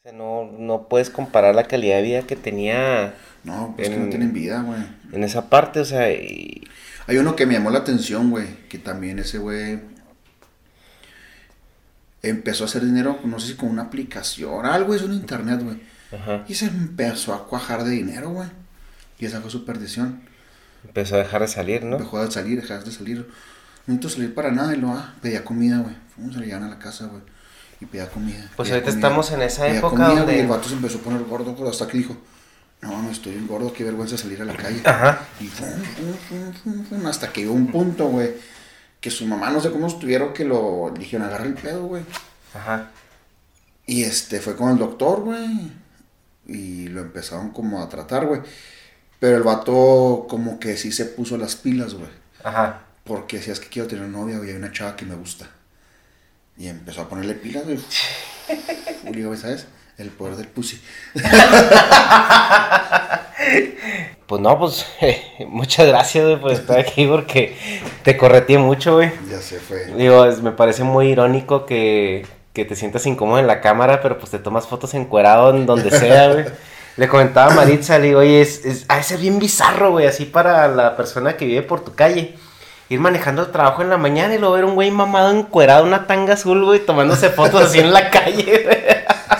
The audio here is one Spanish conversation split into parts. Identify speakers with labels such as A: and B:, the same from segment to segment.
A: O sea, no, no puedes comparar la calidad de vida que tenía.
B: No, pues que no tienen vida, güey.
A: En esa parte, o sea. Y...
B: Hay uno que me llamó la atención, güey. Que también ese güey. Empezó a hacer dinero, no sé si con una aplicación, algo es un internet, güey. Y se empezó a cuajar de dinero, güey. Y esa fue su perdición.
A: Empezó a dejar de salir, ¿no?
B: Dejó de salir, dejar de salir. No necesito salir para nada y lo ah, pedía comida, güey. Fuimos a llegar a la casa, güey. Y pedía comida.
A: Pues
B: pedía
A: ahorita
B: comida,
A: estamos en esa época
B: comida,
A: donde-
B: güey, Y el vato se empezó a poner gordo, güey, hasta que dijo, no mames, estoy bien gordo, qué vergüenza salir a la calle.
A: Ajá.
B: Y fum, fum, fum, fum, fum, hasta que llegó un punto, güey, que su mamá no sé cómo estuvieron que lo dijeron, agarra el pedo, güey.
A: Ajá.
B: Y este fue con el doctor, güey. Y lo empezaron como a tratar, güey. Pero el vato como que sí se puso las pilas, güey.
A: Ajá.
B: Porque decía, es que quiero tener novia, güey, hay una chava que me gusta. Y empezó a ponerle pilas, güey. Y digo, ¿sabes? El poder del pussy.
A: Pues no, pues muchas gracias, güey, por estar aquí porque te correteé mucho, güey.
B: Ya se fue.
A: Digo, es- me parece muy irónico que, que te sientas incómodo en la cámara, pero pues te tomas fotos encuerado en donde sea, güey. Le comentaba a Maritza, le digo, oye, es, es, ha de ser bien bizarro, güey, así para la persona que vive por tu calle. Ir manejando el trabajo en la mañana y luego ver un güey mamado encuerado, una tanga azul, güey, tomándose fotos así en la calle, güey.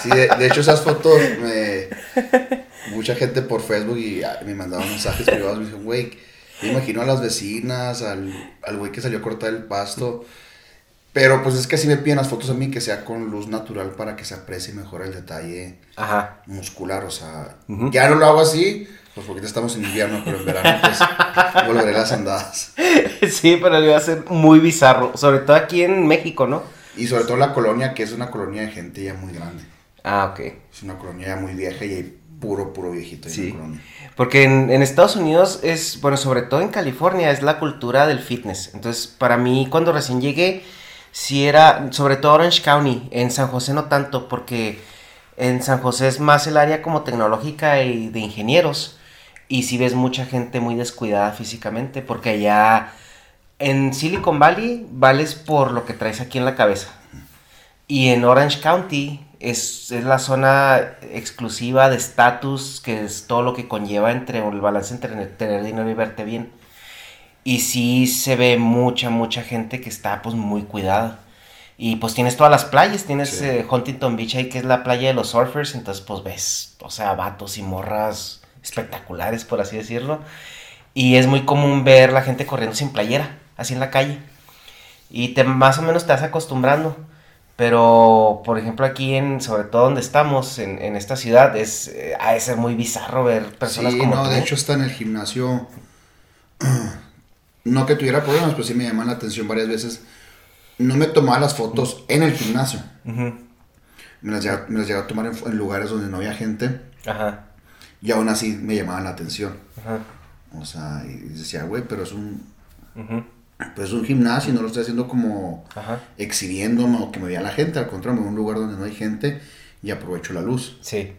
B: Sí, de, de hecho esas fotos, me, mucha gente por Facebook y ah, me mandaba mensajes privados, me dijeron, güey, me imagino a las vecinas, al, al güey que salió a cortar el pasto. Pero pues es que si me piden las fotos a mí que sea con luz natural para que se aprecie mejor el detalle
A: Ajá.
B: muscular, o sea, ya no lo hago así, pues porque estamos en invierno, pero en verano pues volveré las andadas.
A: Sí, pero iba a ser muy bizarro, sobre todo aquí en México, ¿no?
B: Y sobre todo la colonia, que es una colonia de gente ya muy grande.
A: Ah, ok.
B: Es una colonia ya muy vieja y hay puro, puro viejito en
A: Sí.
B: la colonia.
A: Porque en, en Estados Unidos es, bueno, sobre todo en California, es la cultura del fitness. Entonces, para mí, cuando recién llegué, sí era, sobre todo Orange County, en San José no tanto, porque en San José es más el área como tecnológica y de ingenieros. Y sí ves mucha gente muy descuidada físicamente, porque allá en Silicon Valley vales por lo que traes aquí en la cabeza. Y en Orange County es, es la zona exclusiva de estatus, que es todo lo que conlleva entre el balance entre tener dinero y verte bien. Y sí se ve mucha, mucha gente que está pues muy cuidada. Y pues tienes todas las playas, tienes
B: Sí.
A: eh, Huntington Beach ahí que es la playa de los surfers, entonces pues ves, o sea, vatos y morras espectaculares, por así decirlo. Y es muy común ver la gente corriendo sin playera, así en la calle. Y te, más o menos te vas acostumbrando. Pero, por ejemplo, aquí en, sobre todo donde estamos, en, en esta ciudad, es, eh, ha de ser muy bizarro ver personas
B: sí,
A: como
B: no,
A: tú.
B: de hecho está en el gimnasio. No que tuviera problemas, pero sí me llaman la atención varias veces. No me tomaba las fotos en el gimnasio. Me las llegaba, me las llegaba a tomar en, en lugares donde no había gente.
A: Ajá,
B: Y aún así me llamaban la atención.
A: ajá,
B: O sea, y decía, güey, pero es un, pues es un gimnasio y no lo estoy haciendo como
A: ajá.
B: exhibiéndome o que me vea la gente. Al contrario, me voy a un lugar donde no hay gente y aprovecho la luz.
A: Sí.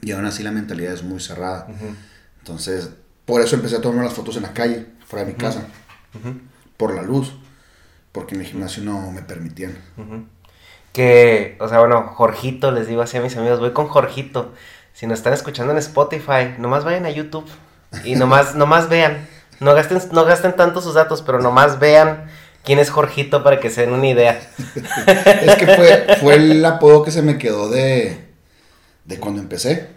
B: Y aún así la mentalidad es muy cerrada. Entonces, por eso empecé a tomar las fotos en la calle, fuera de mi casa, por la luz, porque en el gimnasio no me permitían.
A: Que, o sea, bueno, Jorgito, les digo así a mis amigos, voy con Jorgito. Si nos están escuchando en Spotify, nomás vayan a YouTube y nomás, nomás vean. No gasten, no gasten tanto sus datos, pero nomás vean quién es Jorgito para que se den una idea.
B: Es que fue, fue el apodo que se me quedó de, de cuando empecé.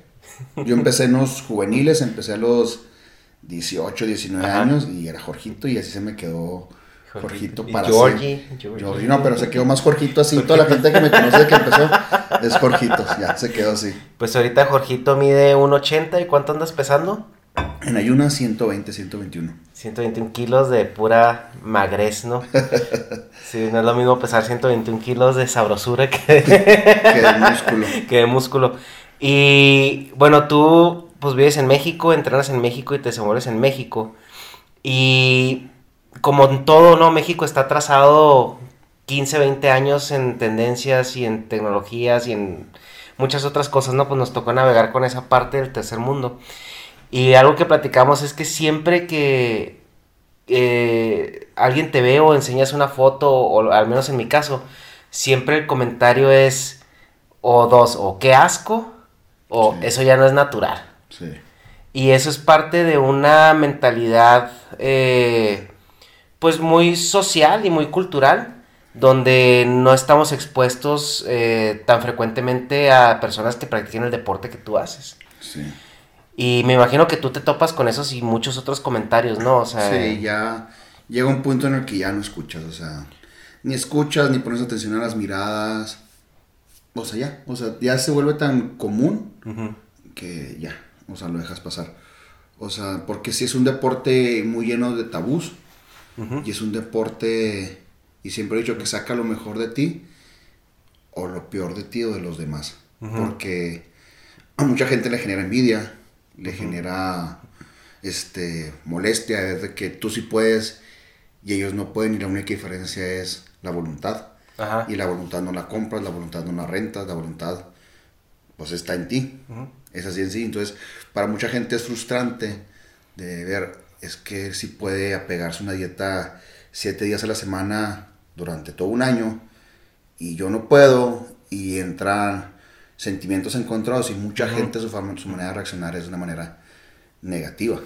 B: Yo empecé en los juveniles, empecé a los 18, 19
A: Ajá.
B: años y era Jorgito y así se me quedó Jorgito para.
A: Georgie. Georgie,
B: no, pero se quedó más Jorgito así. Toda la gente que me conoce que empezó es Jorgito, ya se quedó así.
A: Pues ahorita Jorgito mide 1.80 y ¿cuánto andas pesando?
B: En ayunas 120, 121.
A: 121 kilos de pura magrez, ¿no? Sí, no es lo mismo pesar 121 kilos de sabrosura que
B: Que de músculo.
A: que de músculo. Y bueno, tú pues vives en México, entrenas en México y te desenvuelves en México. Y como en todo, ¿no? México está atrasado 15, 20 años en tendencias y en tecnologías y en muchas otras cosas, ¿no? Pues nos tocó navegar con esa parte del tercer mundo. Y algo que platicamos es que siempre que eh, alguien te ve o enseñas una foto, o al menos en mi caso, siempre el comentario es, o dos, o qué asco, o
B: Sí.
A: eso ya no es natural.
B: Sí.
A: Y eso es parte de una mentalidad, eh, pues muy social y muy cultural, donde no estamos expuestos eh, tan frecuentemente a personas que practiquen el deporte que tú haces.
B: Sí.
A: Y me imagino que tú te topas con esos y muchos otros comentarios, ¿no? O sea,
B: Sí, ya llega un punto en el que ya no escuchas, o sea, ni escuchas, ni pones atención a las miradas. O sea, ya, o sea, ya se vuelve tan común que ya, o sea, lo dejas pasar. O sea, porque si es un deporte muy lleno de tabús y es un deporte, y siempre he dicho que saca lo mejor de ti o lo peor de ti o de los demás. Porque a mucha gente le genera envidia, le genera este molestia de que tú sí puedes y ellos no pueden y la única diferencia es la voluntad.
A: Ajá.
B: Y la voluntad no la compras, la voluntad no la rentas, la voluntad pues está en ti.
A: ujú,
B: Es así en sí. Entonces, para mucha gente es frustrante de ver, es que si puede apegarse a una dieta siete días a la semana durante todo un año y yo no puedo y entran sentimientos encontrados y mucha
A: Ujú.
B: gente su, forma- su manera de reaccionar es de una manera negativa.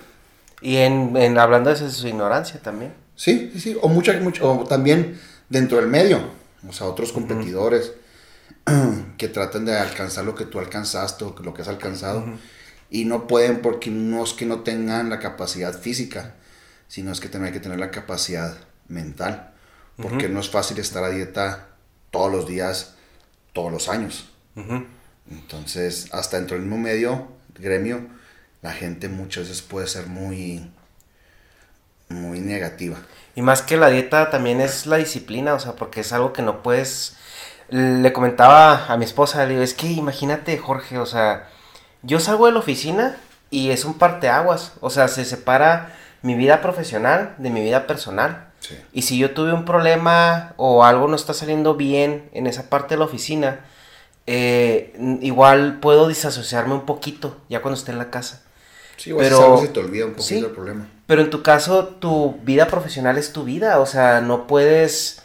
A: Y en, en hablando de eso, su ignorancia también.
B: Sí, sí, sí. O, mucha, mucha- o también dentro del medio, o sea, otros competidores que tratan de alcanzar lo que tú alcanzaste o lo que has alcanzado y no pueden porque no es que no tengan la capacidad física, sino es que también hay que tener la capacidad mental, porque no es fácil estar a dieta todos los días, todos los años. Entonces, hasta dentro del mismo medio, gremio, la gente muchas veces puede ser muy, muy negativa.
A: Y más que la dieta también es la disciplina, o sea, porque es algo que no puedes... Le comentaba a mi esposa, le digo, es que imagínate, Jorge, o sea, yo salgo de la oficina y es un parteaguas, o sea, se separa mi vida profesional de mi vida personal.
B: Sí.
A: Y si yo tuve un problema o algo no está saliendo bien en esa parte de la oficina, eh, igual puedo disasociarme un poquito ya cuando esté en la casa.
B: Sí, o
A: Pero-
B: pero, algo se te olvida un poquito
A: sí.
B: el problema.
A: Pero en tu caso, tu vida profesional es tu vida, o sea, no puedes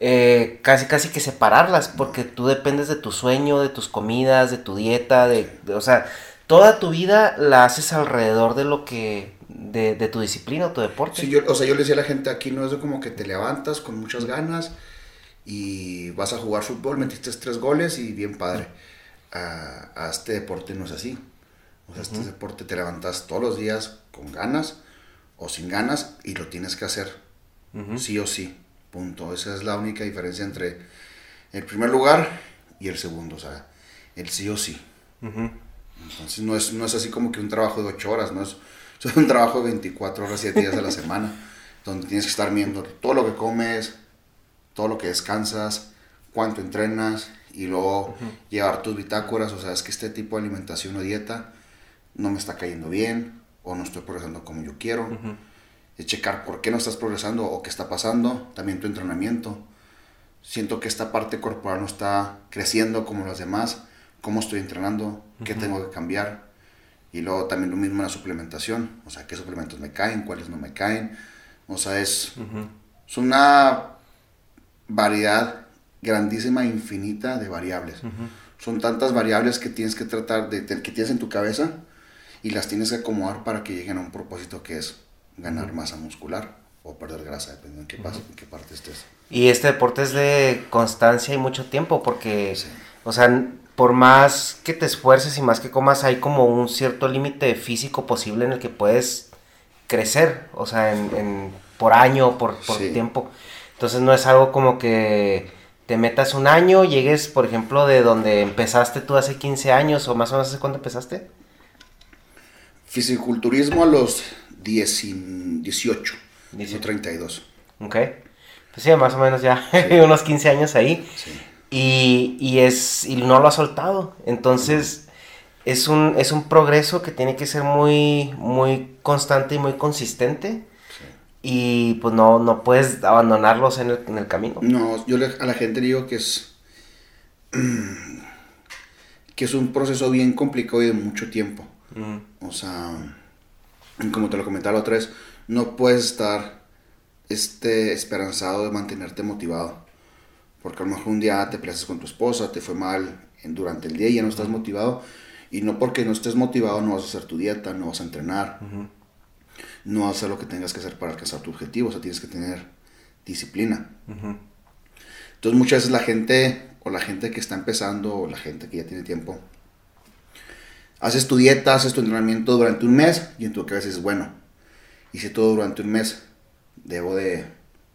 A: eh, casi casi que separarlas, porque tú dependes de tu sueño, de tus comidas, de tu dieta, de, de- o sea, toda tu vida la haces alrededor de lo que, de, de tu disciplina o tu deporte.
B: Sí, yo, o sea, yo le decía a la gente aquí, no es como que te levantas con muchas ganas y vas a jugar fútbol, metiste tres goles y bien padre. A, a este deporte no es así. O sea, este deporte te levantas todos los días con ganas o sin ganas y lo tienes que hacer sí o sí. Punto. Esa es la única diferencia entre el primer lugar y el segundo. O sea, el sí o sí. Entonces no es, no es así como que un trabajo de 8 horas, no es, es un trabajo de 24 horas, 7 días a la semana, donde tienes que estar viendo todo lo que comes, todo lo que descansas, cuánto entrenas y luego llevar tus bitácoras, o sea, es que este tipo de alimentación o dieta no me está cayendo bien o no estoy progresando como yo quiero. Es checar por qué no estás progresando o qué está pasando, también tu entrenamiento. Siento que esta parte corporal no está creciendo como las demás, cómo estoy entrenando, qué tengo que cambiar. Y luego también lo mismo en la suplementación, o sea, qué suplementos me caen, cuáles no me caen. O sea, es, es una variedad grandísima infinita de variables. Son tantas variables que tienes que tratar de, de- que tienes en tu cabeza y las tienes que acomodar para que lleguen a un propósito que es ganar masa muscular o perder grasa, dependiendo en qué, pas- en qué parte estés.
A: Y este deporte es de constancia y mucho tiempo, porque,
B: Sí.
A: o sea, por más que te esfuerces y más que comas, hay como un cierto límite físico posible en el que puedes crecer, o sea, en, en- por año, por, por
B: Sí.
A: tiempo. Entonces no es algo como que te metas un año, llegues, por ejemplo, de donde empezaste tú hace 15 años o más o menos hace cuándo empezaste.
B: Fisiculturismo a los 10 y 18,
A: 18.
B: 32.
A: Ok. Pues sí, más o menos ya unos 15 años ahí.
B: Sí.
A: Y, y es y no lo ha soltado. Entonces, es un, es un progreso que tiene que ser muy, muy constante y muy consistente. Y pues no, no puedes abandonarlos en el, en el camino.
B: No, yo le- a la gente le digo que es que es un proceso bien complicado y de mucho tiempo.
A: Mm,
B: O sea, como te lo comentaba la otra vez, no puedes estar este, esperanzado de mantenerte motivado. Porque a lo mejor un día te peleas con tu esposa, te fue mal durante el día y ya no estás motivado. Y no porque no estés motivado no vas a hacer tu dieta, no vas a entrenar, no vas a hacer lo que tengas que hacer para alcanzar tu objetivo, o sea, tienes que tener disciplina. Entonces muchas veces la gente, o la gente que está empezando, o la gente que ya tiene tiempo, haces tu dieta, haces tu entrenamiento durante un mes y en tu cabeza dices, bueno, hice todo durante un mes, debo de,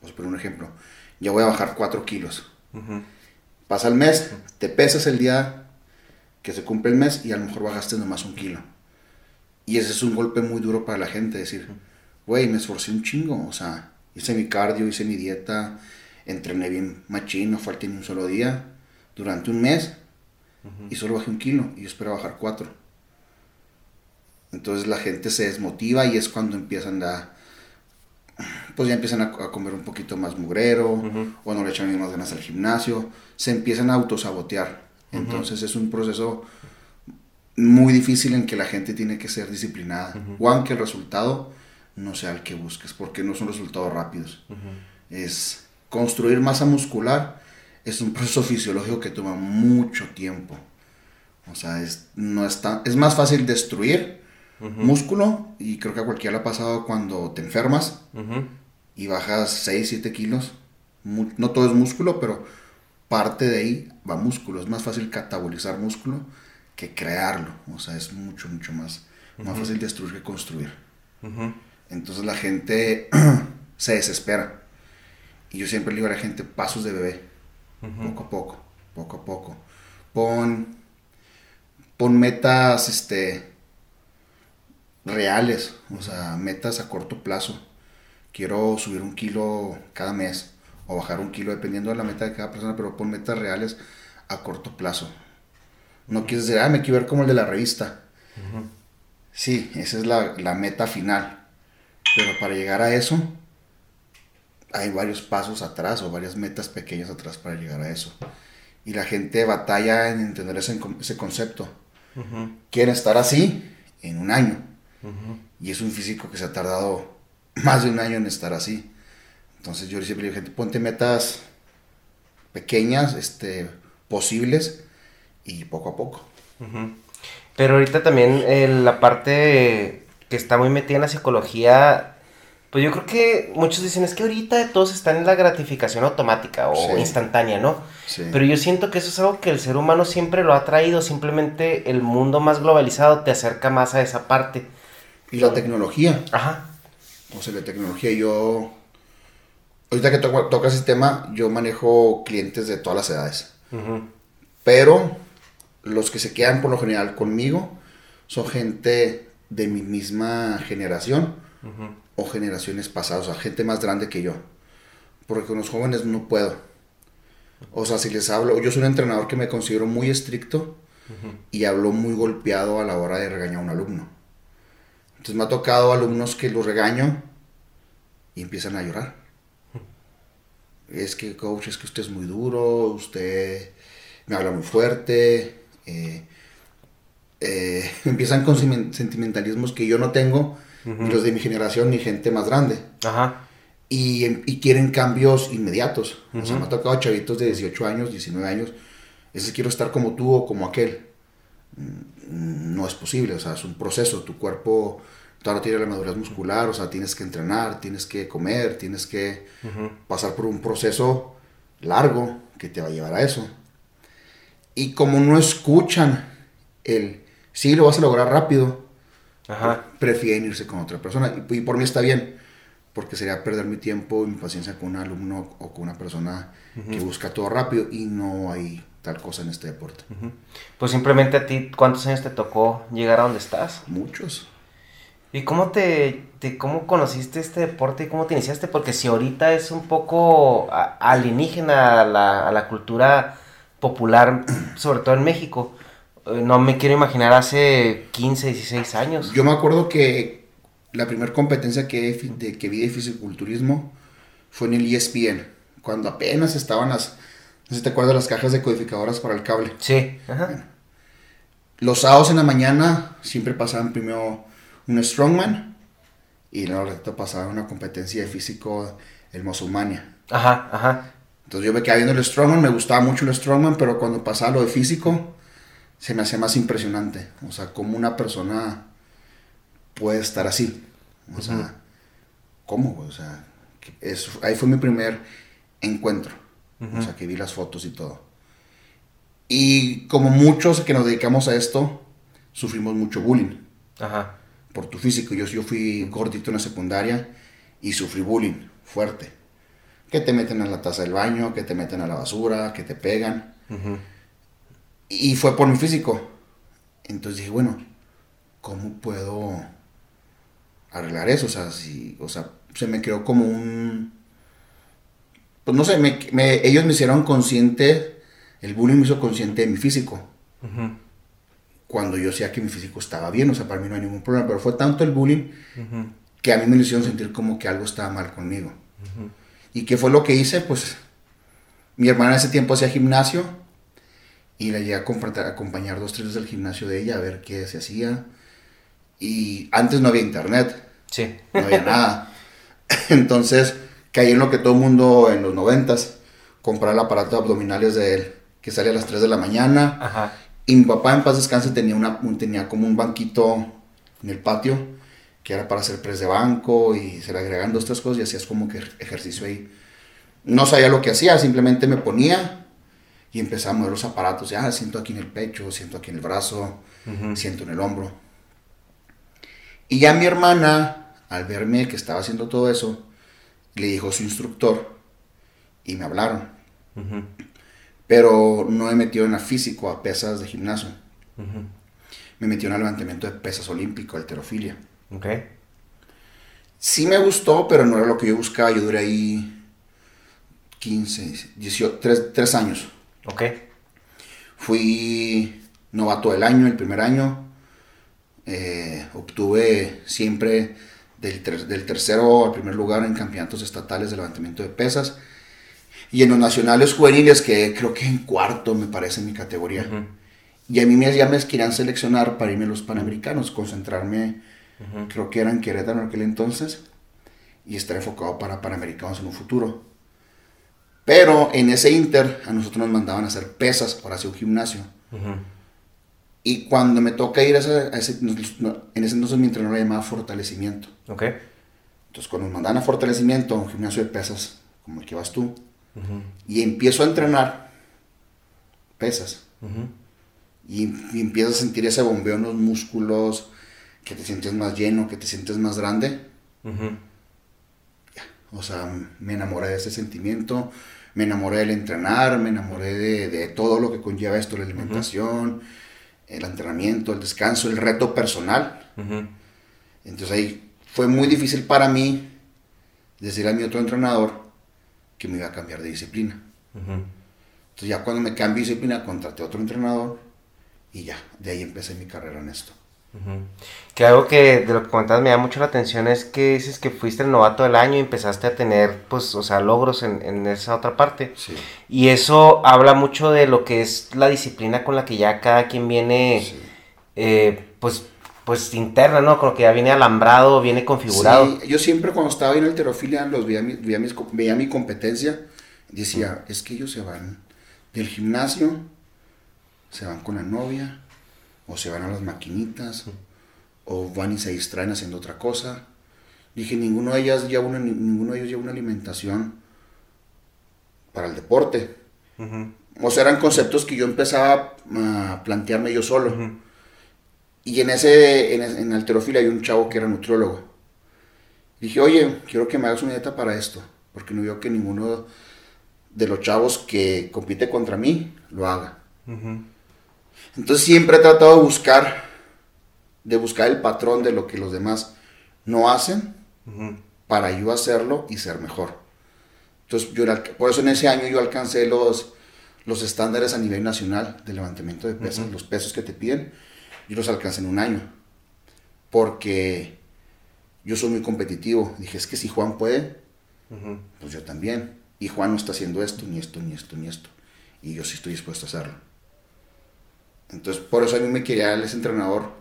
B: vamos a poner un ejemplo, ya voy a bajar 4 kilos. Pasa el mes, te pesas el día que se cumple el mes y a lo mejor bajaste nomás un kilo. Y ese es un golpe muy duro para la gente, decir, güey, me esforcé un chingo, o sea, hice mi cardio, hice mi dieta, entrené bien machín, no falté ni un solo día, durante un mes, y solo bajé un kilo, y yo espero bajar cuatro. Entonces la gente se desmotiva y es cuando empiezan a, pues ya empiezan a, comer un poquito más mugrero, o no le echan más ganas al gimnasio, se empiezan a autosabotear. Entonces es un proceso muy difícil en que la gente tiene que ser disciplinada, o aunque el resultado no sea el que busques, porque no son resultados rápidos. Es construir masa muscular, es un proceso fisiológico que toma mucho tiempo. O sea, es, no es, es más fácil destruir músculo, y creo que a cualquiera le ha pasado cuando te enfermas y bajas 6, 7 kilos. no todo es músculo, pero parte de ahí va músculo. Es más fácil catabolizar músculo que crearlo. O sea, es mucho, mucho más, más fácil destruir que construir. Entonces la gente se desespera. Y yo siempre le digo a la gente, pasos de bebé. Poco a poco, poco a poco. Pon, pon metas este, reales, o sea, metas a corto plazo. Quiero subir un kilo cada mes o bajar un kilo dependiendo de la meta de cada persona, pero pon metas reales a corto plazo. No quieres decir, ah, me quiero ver como el de la revista. Sí, esa es la, la, meta final. Pero para llegar a eso, hay varios pasos atrás o varias metas pequeñas atrás para llegar a eso. Y la gente batalla en entender ese, ese concepto. Quieren estar así en un año. Y es un físico que se ha tardado más de un año en estar así. Entonces yo siempre digo, gente, ponte metas pequeñas, este, posibles y poco a poco.
A: Pero ahorita también eh, la parte que está muy metida en la psicología, pues yo creo que muchos dicen, es que ahorita todos están en la gratificación automática o instantánea, ¿no? Pero yo siento que eso es algo que el ser humano siempre lo ha traído, simplemente el mundo más globalizado te acerca más a esa parte.
B: Y la tecnología. Ajá. O sea, la tecnología, yo ahorita que tocas ese tema, yo manejo clientes de todas las edades. Pero los que se quedan por lo general conmigo son gente de mi misma generación o generaciones pasadas, o sea, gente más grande que yo. Porque con los jóvenes no puedo. O sea, si les hablo, yo soy un entrenador que me considero muy estricto y hablo muy golpeado a la hora de regañar a un alumno. Entonces me ha tocado alumnos que los regaño y empiezan a llorar es que coach, es que usted es muy duro, usted me habla muy fuerte, eh, eh, empiezan con sentimentalismos que yo no tengo, los de mi generación, ni gente más grande. Ajá. Y, quieren cambios inmediatos. O sea, me ha tocado chavitos de 18 años, 19 años, ese quiero estar como tú o como aquel. No es posible, o sea, es un proceso, tu cuerpo todavía tiene la madurez muscular, o sea, tienes que entrenar, tienes que comer, tienes que pasar por un proceso largo que te va a llevar a eso. Y como no escuchan el, sí, lo vas a lograr rápido, prefieren irse con otra persona. Y, por mí está bien, porque sería perder mi tiempo y mi paciencia con un alumno o con una persona que busca todo rápido y no hay tal cosa en este deporte.
A: Pues simplemente a ti, ¿cuántos años te tocó llegar a donde estás?
B: Muchos.
A: ¿Y cómo te, cómo conociste este deporte y cómo te iniciaste? Porque si ahorita es un poco alienígena a la, cultura popular, sobre todo en México, eh, no me quiero imaginar hace 15, 16 años.
B: Yo me acuerdo que la primera competencia que, de, que vi de fisiculturismo fue en el ESPN, cuando apenas estaban las, no sé si te acuerdas, las cajas de codificadoras para el cable. Sí, ajá. Los sábados en la mañana siempre pasaban primero un strongman y luego pasaba una competencia de físico el Musulmania. Ajá, ajá. Entonces yo me quedaba viendo el strongman, me gustaba mucho el strongman, pero cuando pasaba lo de físico, se me hacía más impresionante. O sea, cómo una persona puede estar así. O sea, ¿cómo? O sea, ahí fue mi primer encuentro. O sea, que vi las fotos y todo. Y como muchos que nos dedicamos a esto, sufrimos mucho bullying. Ajá. Por tu físico. Yo, yo fui gordito en la secundaria y sufrí bullying fuerte que te meten a la taza del baño, que te meten a la basura, que te pegan. Y fue por mi físico. Entonces dije, bueno, ¿cómo puedo arreglar eso? O sea, si, o sea se me quedó como un... Pues no sé, ellos me hicieron consciente, el bullying me hizo consciente de mi físico. Cuando yo decía que mi físico estaba bien, o sea, para mí no hay ningún problema, pero fue tanto el bullying que a mí me hicieron sentir como que algo estaba mal conmigo. ¿Y qué fue lo que hice? Pues mi hermana en ese tiempo hacía gimnasio y la llegué a acompañar dos, tres del gimnasio de ella a ver qué se hacía. Y antes no había internet. Sí. No había nada. Entonces caí en lo que todo el mundo en los noventas, comprar el aparato de abdominales de él, que sale a las 3 de la mañana. Ajá. Y mi papá en paz descanse tenía, una, tenía como un banquito en el patio que era para hacer press de banco y se le agregan dos, tres cosas y hacías como que ejercicio ahí. No sabía lo que hacía, simplemente me ponía y empezaba a mover los aparatos. Ya siento aquí en el pecho, siento aquí en el brazo, siento en el hombro. Y ya mi hermana, al verme que estaba haciendo todo eso, le dijo su instructor y me hablaron. Pero no me metió en la físico, a pesas de gimnasio. Me metió en el levantamiento de pesas olímpico, alterofilia. Ok. Sí me gustó, pero no era lo que yo buscaba. Yo duré ahí 15, 18, 3, años. Ok. Fui novato del año, el primer año. Eh, obtuve siempre del, del, tercero al primer lugar en campeonatos estatales de levantamiento de pesas. Y en los nacionales juveniles, que creo que en cuarto me parece mi categoría. Y a mí me, ya me querían seleccionar para irme a los panamericanos, concentrarme creo que era en Querétaro en aquel entonces, y estar enfocado para Panamericanos en un futuro. Pero en ese inter a nosotros nos mandaban a hacer pesas para hacer un gimnasio. Y cuando me toca ir a ese, en ese entonces mi entrenador lo llamaba fortalecimiento. Okay. Entonces cuando nos mandaban a fortalecimiento, a un gimnasio de pesas, como el que vas tú, y empiezo a entrenar pesas, y, y, empiezo a sentir ese bombeo en los músculos, que te sientes más lleno, que te sientes más grande. O sea, me enamoré de ese sentimiento, me enamoré del entrenar, me enamoré de, todo lo que conlleva esto, la alimentación, el entrenamiento, el descanso, el reto personal. Entonces ahí fue muy difícil para mí decirle a mi otro entrenador que me iba a cambiar de disciplina. Entonces ya cuando me cambié de disciplina contraté a otro entrenador y ya, de ahí empecé mi carrera en esto.
A: Que algo que de lo que comentas me da mucho la atención es que dices que fuiste el novato del año y empezaste a tener, pues, o sea, logros en, esa otra parte. Y eso habla mucho de lo que es la disciplina con la que ya cada quien viene, eh, pues, pues interna, ¿no? Con lo que ya viene alambrado, viene configurado.
B: Sí, yo siempre cuando estaba en alterofilia los veía, veía, veía mi competencia, decía, es que ellos se van del gimnasio, se van con la novia, o se van a las maquinitas, o van y se distraen haciendo otra cosa. Dije, ninguno de, ellas lleva una, ninguno de ellos lleva una alimentación para el deporte. O sea, eran conceptos que yo empezaba a plantearme yo solo. Y en ese, en, en alterofilia hay un chavo que era nutriólogo. Dije, oye, quiero que me hagas una dieta para esto, porque no veo que ninguno de los chavos que compite contra mí lo haga. Entonces siempre he tratado de buscar, de buscar el patrón de lo que los demás no hacen para yo hacerlo y ser mejor. Entonces, yo por eso en ese año yo alcancé los, los estándares a nivel nacional de levantamiento de pesas, los pesos que te piden, y los alcancé en un año. Porque yo soy muy competitivo. Dije, es que si Juan puede, pues yo también. Y Juan no está haciendo esto, ni esto, ni esto, ni esto. Y yo sí estoy dispuesto a hacerlo. Entonces, por eso a mí me quería ese entrenador,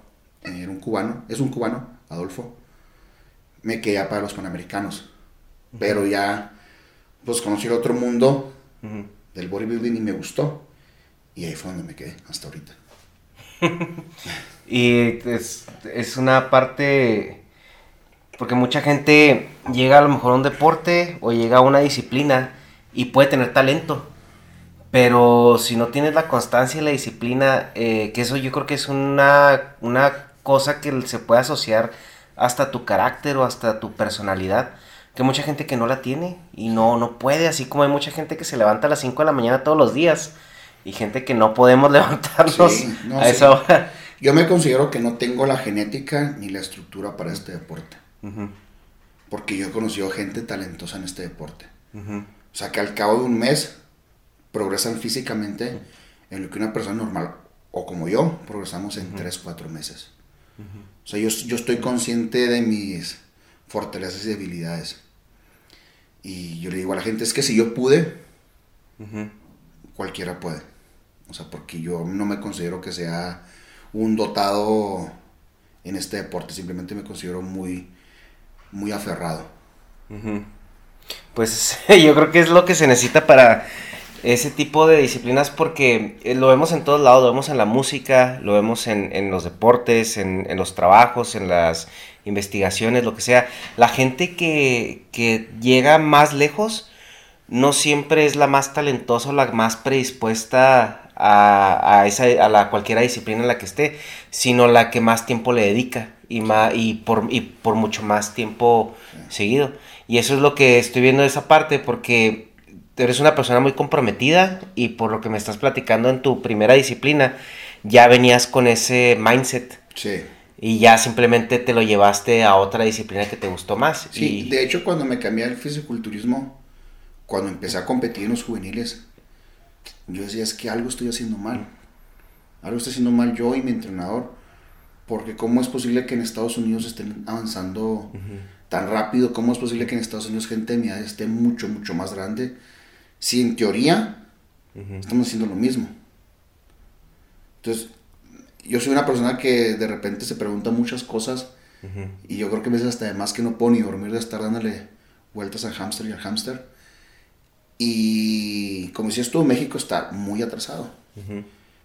B: eh, era un cubano, es un cubano, Adolfo, me quería para los Panamericanos. Pero ya, pues conocí el otro mundo del bodybuilding y me gustó. Y ahí fue donde me quedé hasta ahorita.
A: y es, es, una parte, porque mucha gente llega a lo mejor a un deporte o llega a una disciplina y puede tener talento. Pero si no tienes la constancia y la disciplina, eh, que eso yo creo que es una, una cosa que se puede asociar hasta tu carácter o hasta tu personalidad que mucha gente que no la tiene y no, no puede, así como hay mucha gente que se levanta a las 5 de la mañana todos los días y gente que no podemos levantarnos a esa hora.
B: Yo me considero que no tengo la genética ni la estructura para este deporte. Porque yo he conocido gente talentosa en este deporte. O sea, que al cabo de un mes progresan físicamente en lo que una persona normal o como yo progresamos en 3, 4 meses. O sea, yo, yo estoy consciente de mis fortalezas y debilidades. Y yo le digo a la gente, es que si yo pude, cualquiera puede. O sea, porque yo no me considero que sea un dotado en este deporte, simplemente me considero muy, muy aferrado.
A: Pues yo creo que es lo que se necesita para ese tipo de disciplinas porque eh, lo vemos en todos lados, lo vemos en la música, lo vemos en, los deportes, en, los trabajos, en las investigaciones, lo que sea. La gente que, llega más lejos no siempre es la más talentosa o la más predispuesta a, esa, a la cualquiera disciplina en la que esté, sino la que más tiempo le dedica y, más, y, por, y por mucho más tiempo seguido. Y eso es lo que estoy viendo de esa parte porque eres una persona muy comprometida y por lo que me estás platicando en tu primera disciplina, ya venías con ese mindset.
B: Sí.
A: Y ya simplemente te lo llevaste a otra disciplina que te gustó más.
B: Sí, de hecho cuando me cambié al fisiculturismo, cuando empecé a competir en los juveniles, yo decía, es que algo estoy haciendo mal. Algo estoy haciendo mal yo y mi entrenador. Porque cómo es posible que en Estados Unidos estén avanzando tan rápido, cómo es posible que en Estados Unidos gente de mi edad esté mucho, mucho más grande si en teoría estamos haciendo lo mismo. Entonces, yo soy una persona que de repente se pregunta muchas cosas y yo creo que a veces hasta además que no puedo ni dormir de estar dándole vueltas al hámster y al hámster. Y como decías tú, México está muy atrasado.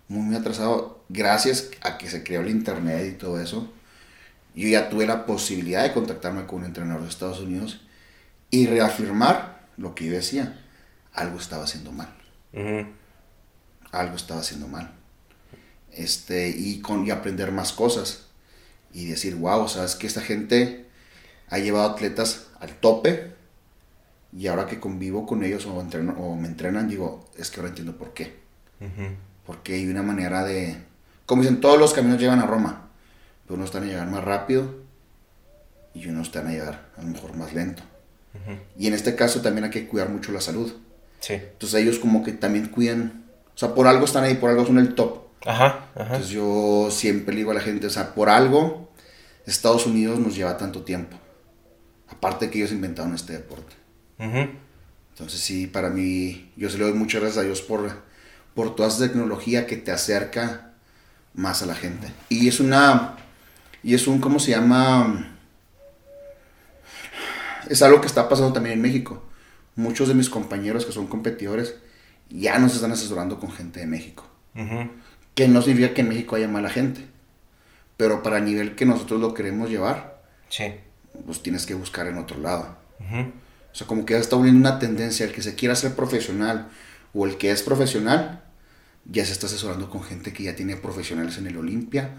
B: Muy, muy atrasado. Gracias a que se creó el internet y todo eso. Yo ya tuve la posibilidad de contactarme con un entrenador de Estados Unidos y reafirmar lo que yo decía algo estaba haciendo mal. Algo estaba haciendo mal. Este, y, con, y aprender más cosas. Y decir, wow, sabes que esta gente ha llevado atletas al tope. Y ahora que convivo con ellos o, o me entrenan, digo, es que ahora entiendo por qué. Porque hay una manera de. Como dicen, todos los caminos llevan a Roma. Pero unos están a llegar más rápido y unos están a llegar a lo mejor más lento. Y en este caso también hay que cuidar mucho la salud. Entonces ellos como que también cuidan, o sea, por algo están ahí, por algo son el top.
A: Ajá,
B: Entonces yo siempre le digo a la gente, o sea, por algo Estados Unidos nos lleva tanto tiempo. Aparte que ellos inventaron este deporte. Entonces sí, para mí, yo se le doy muchas gracias a Dios por, por toda esa tecnología que te acerca más a la gente. Y es una, y es un, ¿cómo se llama? Es algo que está pasando también en México muchos de mis compañeros que son competidores ya nos están asesorando con gente de México. Que no significa que en México haya mala gente. Pero para el nivel que nosotros lo queremos llevar, pues tienes que buscar en otro lado. O sea, como que ya está uniendo una tendencia, el que se quiera ser profesional o el que es profesional, ya se está asesorando con gente que ya tiene profesionales en el Olimpia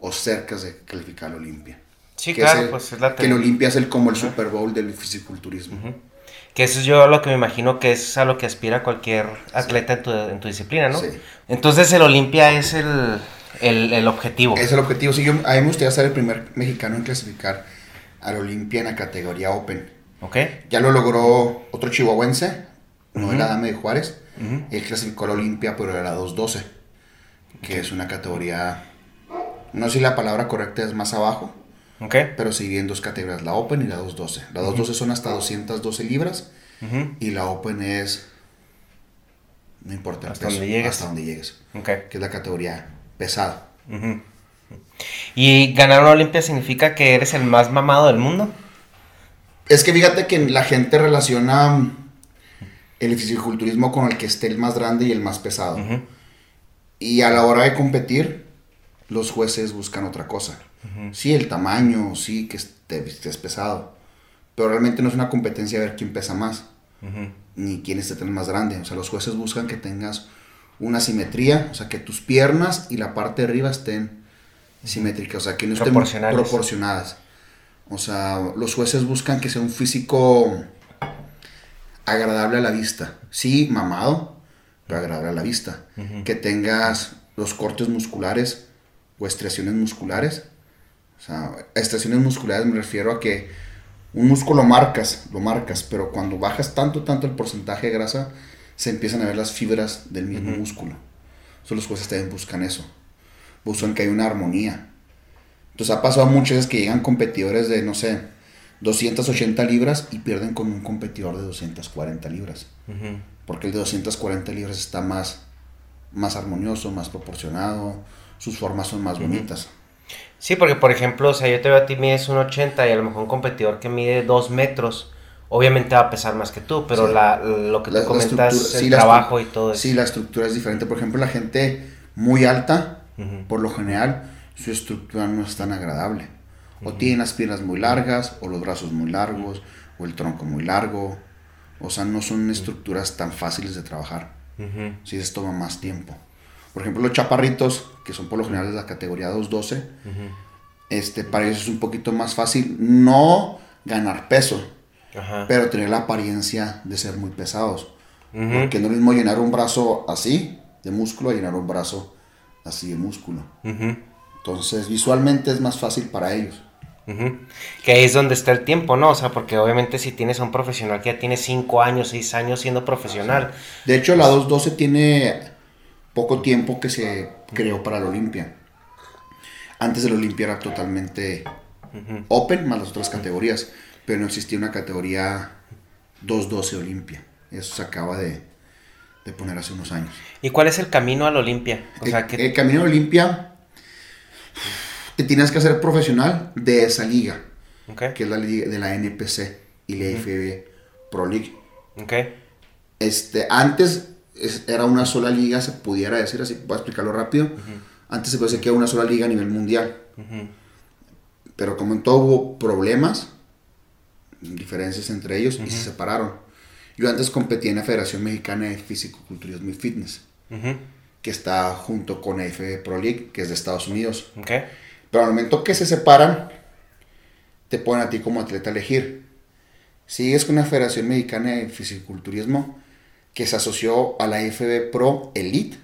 B: o cerca de calificar al Olimpia.
A: Sí, claro, pues es la
B: Que el Olimpia es el, como el Super Bowl del fisiculturismo.
A: Que eso es yo lo que me imagino que es a lo que aspira cualquier atleta en, tu, en, tu, disciplina, ¿no? Sí. Entonces el Olimpia es el, el, el, objetivo.
B: Es el objetivo. Sí, yo, a mí me gustaría ser el primer mexicano en clasificar al Olimpia en la categoría Open.
A: Ok.
B: Ya lo logró otro chihuahuense, no la Dame de Juárez. Él clasificó al Olimpia, pero era la 212, que es una categoría, no sé si la palabra correcta es más abajo, pero se en dos categorías, la Open y la 212. La 212 son hasta 212 libras y la Open es, no importa,
A: hasta donde llegues.
B: Hasta donde llegues. Que es la categoría pesada.
A: ¿Y ganar una Olimpia significa que eres el más mamado del mundo?
B: Es que fíjate que la gente relaciona el fisiculturismo con el que esté el más grande y el más pesado. Y a la hora de competir, los jueces buscan otra cosa. Sí, el tamaño, sí, que estés pesado. Pero realmente no es una competencia ver quién pesa más, ni quién esté más grande. O sea, los jueces buscan que tengas una simetría, o sea, que tus piernas y la parte de arriba estén simétricas, o sea, que no estén proporcionadas. O sea, los jueces buscan que sea un físico agradable a la vista. Sí, mamado, pero agradable a la vista. Que tengas los cortes musculares o estriaciones musculares. O sea, estriaciones musculares me refiero a que un músculo marcas, lo marcas, pero cuando bajas tanto, tanto el porcentaje de grasa, se empiezan a ver las fibras del mismo músculo. Entonces los jueces también buscan eso. Buscan que haya una armonía. Entonces ha pasado muchas veces que llegan competidores de, no sé, 280 libras y pierden con un competidor de 240 libras. Porque el de 240 libras está más, más armonioso, más proporcionado, sus formas son más bonitas.
A: Sí, porque por ejemplo, o sea, yo te veo a ti mides un 80 y a lo mejor un competidor que mide 2 metros, obviamente va a pesar más que tú, pero la, lo que tú comentas, el trabajo y todo
B: eso. Sí, la estructura es diferente. Por ejemplo, la gente muy alta, por lo general, su estructura no es tan agradable. O tienen las piernas muy largas, o los brazos muy largos, o el tronco muy largo. O sea, no son estructuras tan fáciles de trabajar. Si les toma más tiempo. Por ejemplo, los chaparritos, que son por lo general de la categoría 212, este, para ellos es un poquito más fácil no ganar peso, pero tener la apariencia de ser muy pesados. Porque no es lo mismo llenar un brazo así de músculo a llenar un brazo así de músculo. Entonces, visualmente es más fácil para ellos.
A: Que ahí es donde está el tiempo, ¿no? O sea, porque obviamente si tienes a un profesional que ya tiene 5 años, 6 años siendo profesional.
B: De hecho, la 212 tiene poco tiempo que se creó para la Olimpia. Antes de la Olimpia era totalmente open, más las otras categorías, pero no existía una categoría 212 Olimpia. Eso se acaba de, poner hace unos años.
A: ¿Y cuál es el camino a la Olimpia?
B: el, camino a la Olimpia, te tienes que hacer profesional de esa liga, que es la liga de la NPC y la IFB Pro League. Este, antes era una sola liga, se pudiera decir así, voy a explicarlo rápido. Antes se puede decir que era una sola liga a nivel mundial. Pero como en todo hubo problemas, diferencias entre ellos, y se separaron. Yo antes competía en la Federación Mexicana de Físico-Culturismo y Fitness, que está junto con la FB Pro League, que es de Estados Unidos. Pero al momento que se separan, te ponen a ti como atleta a elegir. Sigues con la Federación Mexicana de Fisiculturismo, que se asoció a la IFB Pro Elite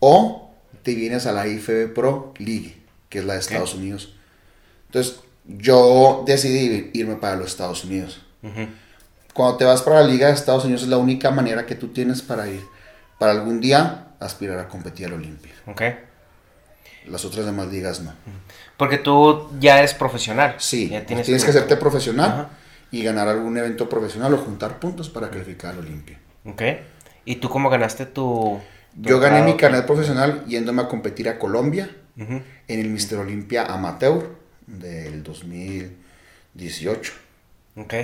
B: o te vienes a la IFB Pro League, que es la de Estados Unidos. Entonces, yo decidí irme para los Estados Unidos. Cuando te vas para la Liga de Estados Unidos es la única manera que tú tienes para ir, para algún día aspirar a competir al Olimpia. Las otras demás ligas no.
A: Porque tú ya eres profesional.
B: Sí, tienes, que hacerte profesional y ganar algún evento profesional o juntar puntos para calificar al Olimpia.
A: Ok. ¿Y tú cómo ganaste tu...?
B: Yo gané mi carnet profesional yéndome a competir a Colombia en el Mister Olimpia Amateur del 2018.
A: Ok.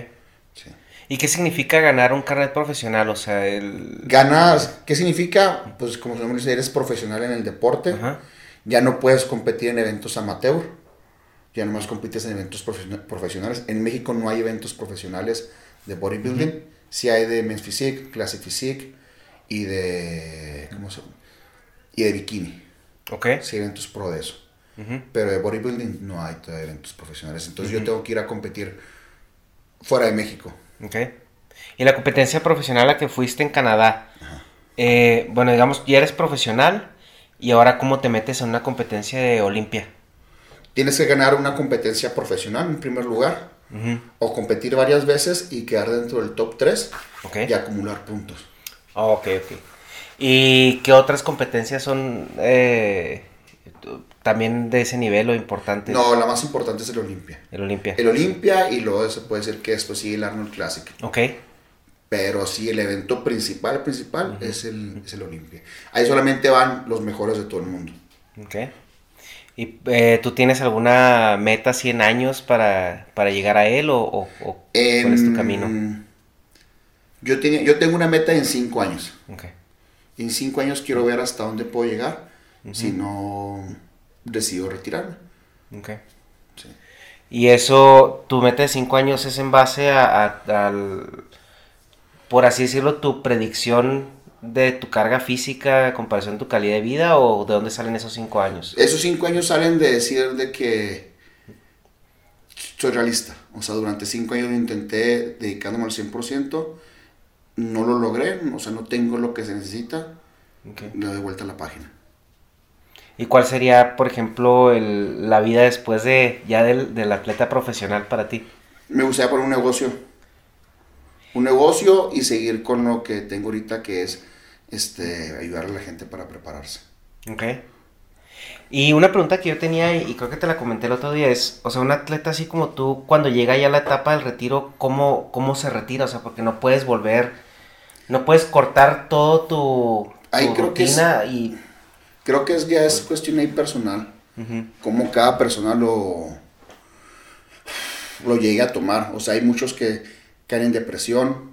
A: Sí. ¿Y qué significa ganar un carnet profesional? O sea, el...
B: Ganas, ¿qué significa? Pues como se dice, eres profesional en el deporte. Ya no puedes competir en eventos amateur. Ya nomás compites en eventos profesionales. En México no hay eventos profesionales de bodybuilding si hay de Men's Physique, Classic Physique y de. ¿Cómo se Y de bikini.
A: Ok.
B: Sí, eventos pro de eso. Pero de bodybuilding no hay todavía eventos profesionales. Entonces yo tengo que ir a competir fuera de México.
A: Ok. Y la competencia profesional a la que fuiste en Canadá. Eh, bueno, digamos, ya eres profesional. ¿Y ahora cómo te metes en una competencia de Olimpia?
B: Tienes que ganar una competencia profesional en primer lugar o competir varias veces y quedar dentro del top 3 y acumular puntos.
A: ok, ok. ¿Y qué otras competencias son eh, también de ese nivel o importantes?
B: No, la más importante es el Olimpia.
A: El Olimpia.
B: El Olimpia y luego se puede decir que después sigue el Arnold Classic.
A: Ok.
B: Pero sí, el evento principal, principal es el, es el Olimpia. Ahí solamente van los mejores de todo el mundo.
A: Ok. ¿Y eh, tú tienes alguna meta 100 años para, llegar a él o, cuál es tu camino?
B: Yo, tenía, yo tengo una meta en cinco años.
A: Ok.
B: Y en cinco años quiero ver hasta dónde puedo llegar si no decido retirarme.
A: Ok.
B: Sí.
A: Y eso, tu meta de cinco años es en base a, a- al, por así decirlo, tu predicción de tu carga física en comparación a tu calidad de vida o de dónde salen esos cinco años.
B: Esos cinco años salen de decir de que soy realista. O sea, durante cinco años intenté dedicándome al 100%. No lo logré, o sea, no tengo lo que se necesita. Le doy vuelta a la página.
A: ¿Y cuál sería, por ejemplo, el- la vida después de ya del, del atleta profesional para ti?
B: Me gustaría poner un negocio. Un negocio y seguir con lo que tengo ahorita, que es este, ayudar a la gente para prepararse.
A: Ok. Y una pregunta que yo tenía, y creo que te la comenté el otro día, es, o sea, un atleta así como tú, cuando llega ya la etapa del retiro, ¿cómo, cómo se retira? O sea, porque no puedes volver, no puedes cortar todo tu,
B: creo que es-
A: rutina y...
B: Creo que es, ya es cuestión ahí personal.
A: Ujú,
B: cómo cada persona lo, lo llegue a tomar. O sea, hay muchos que caen en depresión,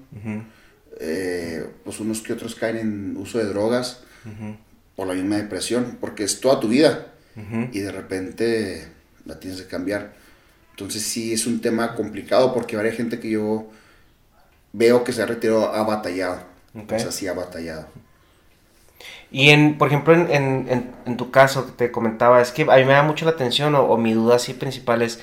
B: eh, pues unos que otros caen en uso de drogas por la misma depresión, porque es toda tu vida y de repente la tienes que cambiar. Entonces sí es un tema complicado porque hay gente que yo veo que se ha retirado, ha batallado.
A: Ok.
B: O sea, sí ha batallado.
A: Y en, por ejemplo, en, en, en, en tu caso que te comentaba, es que a mí me da mucho la atención o, o mi duda así principal es,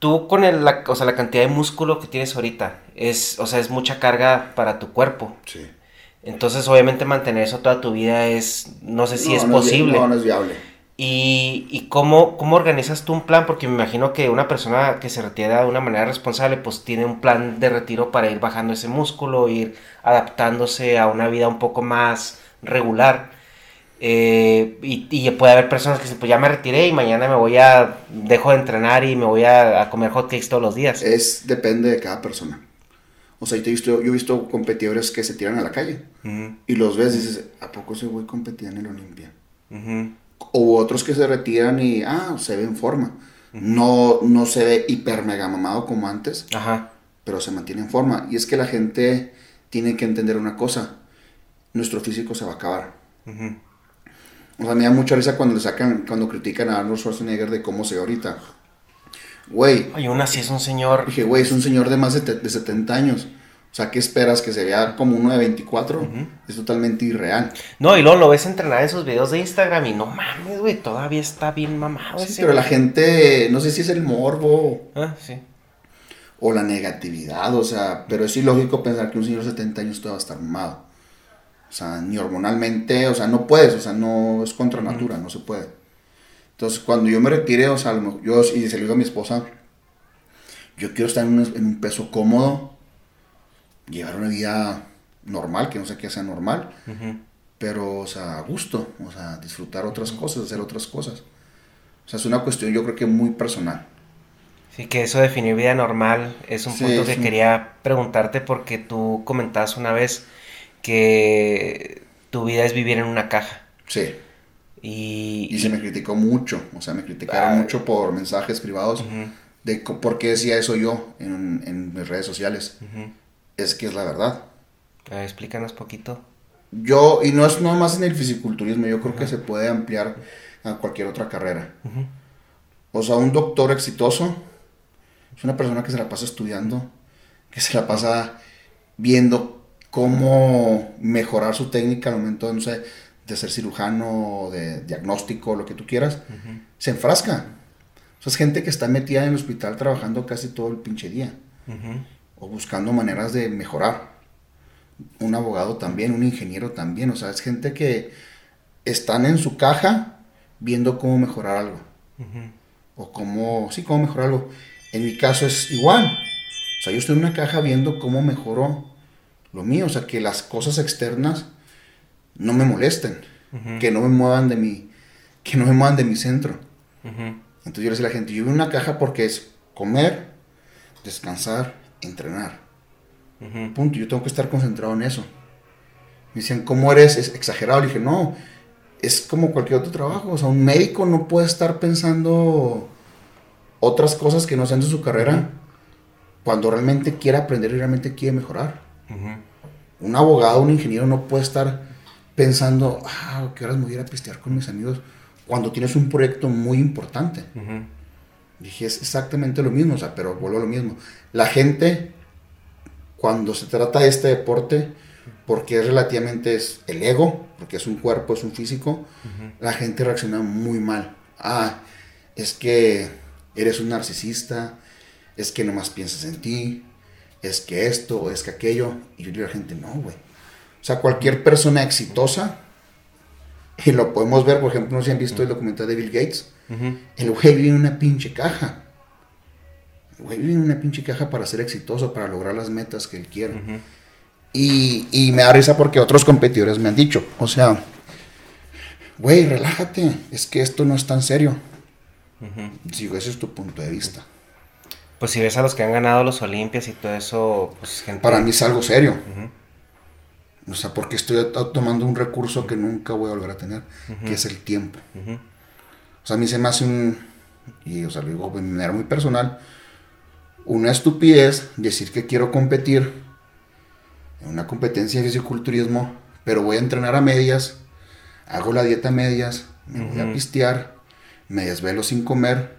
A: tú con el, la, o sea, la cantidad de músculo que tienes ahorita, es, o sea, es mucha carga para tu cuerpo.
B: Sí.
A: Entonces, obviamente, mantener eso toda tu vida es, no sé si
B: No,
A: es
B: no
A: posible.
B: no, no es viable.
A: Y, y cómo, cómo organizas tú un plan, porque me imagino que una persona que se retira de una manera responsable, pues tiene un plan de retiro para ir bajando ese músculo, ir adaptándose a una vida un poco más regular. Eh, y, y puede haber personas que dicen, pues ya me retiré y mañana me voy a, dejo de entrenar y me voy a, a comer hotcakes todos los días.
B: Es, depende de cada persona. O sea, yo he visto, yo he visto competidores que se tiran a la calle y los ves y dices, ¿a poco ese güey competía en el Olimpia? O otros que se retiran y, ah, se ve en forma. No, no se ve hiper mega mamado como antes,
A: Ajá.
B: pero se mantiene en forma. Y es que la gente tiene que entender una cosa, nuestro físico se va a acabar. O sea, me da mucha risa cuando le sacan, cuando critican a Arnold Schwarzenegger de cómo se ve ahorita. Güey,
A: Oye, aún así es un señor.
B: dije, güey, es un señor de más de, de 70 años. O sea, ¿qué esperas? ¿Que se vea como uno de 24? Es totalmente irreal.
A: No, y luego lo ves entrenar en sus videos de Instagram y no mames, güey, todavía está bien mamado
B: Sí,
A: ese
B: pero la gente, no sé si es el morbo
A: Ah, sí.
B: o la negatividad, o sea, pero es ilógico pensar que un señor de 70 años todavía va a estar mamado. O sea, ni hormonalmente, o sea, no puedes, o sea, no es contra natura, no se puede. Entonces, cuando yo me retire, o sea, yo, y se lo digo a mi esposa, yo quiero estar en un, en un peso cómodo, llevar una vida normal, que no sé qué sea normal,
A: Ujú.
B: pero, o sea, a gusto, o sea, disfrutar otras cosas, hacer otras cosas. O sea, es una cuestión, yo creo que muy personal.
A: Sí, que eso de definir vida normal es un
B: Sí,
A: punto que quería preguntarte porque tú comentabas una vez que tu vida es vivir en una caja.
B: Sí.
A: Y,
B: Y se me criticó mucho, o sea, me criticaron
A: Ah.
B: mucho por mensajes privados de por qué decía eso yo en, en mis redes sociales. Es que es la verdad.
A: Explícanos poquito.
B: Yo, y no es no más en el fisiculturismo, yo creo que se puede ampliar a cualquier otra carrera. O sea, un doctor exitoso es una persona que se la pasa estudiando, que se la pasa viendo cómo mejorar su técnica al momento, no sé, de ser cirujano, de diagnóstico, lo que tú quieras. Se enfrasca. O sea, es gente que está metida en el hospital trabajando casi todo el pinche día o buscando maneras de mejorar. Un abogado también, un ingeniero también, o sea, es gente que están en su caja viendo cómo mejorar algo
A: Ujú.
B: o cómo, sí, cómo mejorar algo. En mi caso es igual. O sea, yo estoy en una caja viendo cómo mejoro lo mío, o sea, que las cosas externas no me molesten, que no me muevan de mi que no me muevan de mi centro. Entonces yo le decía a la gente, yo en una caja porque es comer, descansar, entrenar. Punto. Yo tengo que estar concentrado en eso. Me decían, ¿cómo eres? Es exagerado. Le dije, no, es como cualquier otro trabajo. O sea, un médico no puede estar pensando otras cosas que no sean de su carrera cuando realmente quiere aprender y realmente quiere mejorar. Un abogado, un ingeniero no puede estar pensando, ah, ¿qué horas me voy a ir a pistear con mis amigos? Cuando tienes un proyecto muy importante. Dije, es exactamente lo mismo, o sea, pero vuelvo a lo mismo. La gente, cuando se trata de este deporte, porque es relativamente es el ego, porque es un cuerpo, es un físico, la gente reacciona muy mal. Ah, es que eres un narcisista, es que nomás piensas en ti, es que esto, es que aquello. Y yo digo a la gente, no, güey. O sea, cualquier persona exitosa, y lo podemos ver, por ejemplo, no sé si han visto el documental de Bill Gates, el güey vive en una pinche caja. El güey vive en una pinche caja para ser exitoso, para lograr las metas que él quiere. y, y, me da risa porque otros competidores me han dicho, o sea, güey, relájate, es que esto no es tan serio. Digo, ese es tu punto de vista.
A: Pues si ves a los que han ganado los Olimpias y todo eso, pues
B: gente... Para mí es algo serio. O sea, porque estoy tomando un recurso que nunca voy a volver a tener, que es el tiempo. O sea, a mí se me hace un, y o sea, lo digo de manera muy personal, una estupidez decir que quiero competir en una competencia de fisiculturismo, pero voy a entrenar a medias, hago la dieta a medias, me voy a pistear, me desvelo sin comer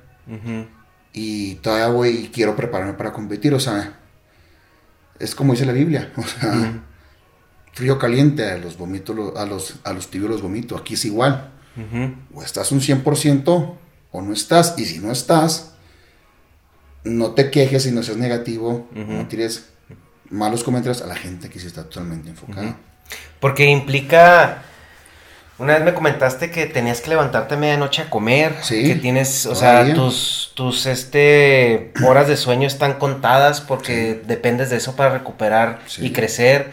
B: y todavía voy y quiero prepararme para competir. O sea, es como dice la Biblia. O sea, frío caliente, a los vomito, a los, a los tibios los vomito. Aquí es igual. O estás un 100% o no estás. Y si no estás, no te quejes y no seas negativo. No tires malos comentarios a la gente que sí está totalmente enfocada.
A: Porque implica una vez me comentaste que tenías que levantarte a medianoche a comer, sí, que tienes, o sea, tus, tus este, horas de sueño están contadas porque dependes de eso para recuperar y crecer.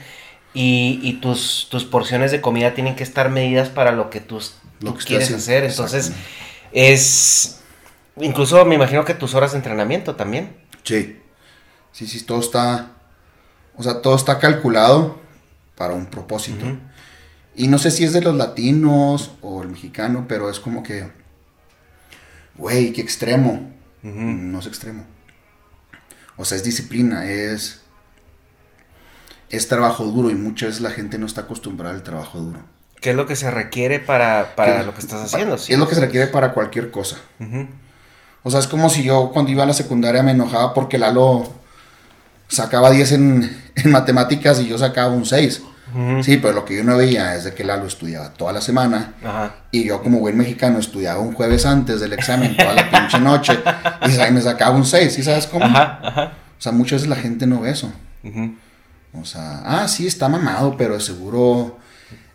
A: Y, tus, tus porciones de comida tienen que estar medidas para lo que tú quieres hacer. Entonces, es. Incluso me imagino que tus horas de entrenamiento también.
B: Sí. Sí, sí, todo está. O sea, todo está calculado para un propósito. Y no sé si es de los latinos o el mexicano, pero es como que, güey, qué extremo. No es extremo. O sea, es disciplina, es, es trabajo duro y muchas veces la gente no está acostumbrada al trabajo duro.
A: ¿Qué es lo que se requiere para, para lo que estás haciendo?
B: Es lo que se requiere para cualquier cosa. O sea, es como si yo cuando iba a la secundaria me enojaba porque Lalo sacaba 10 en, en matemáticas y yo sacaba un 6. Sí, pero lo que yo no veía es de que Lalo estudiaba toda la semana y yo como buen mexicano estudiaba un jueves antes del examen toda la pinche noche y me sacaba un 6, ¿sí sabes cómo? O sea, muchas veces la gente no ve eso. O sea, ah, sí, está mamado, pero de seguro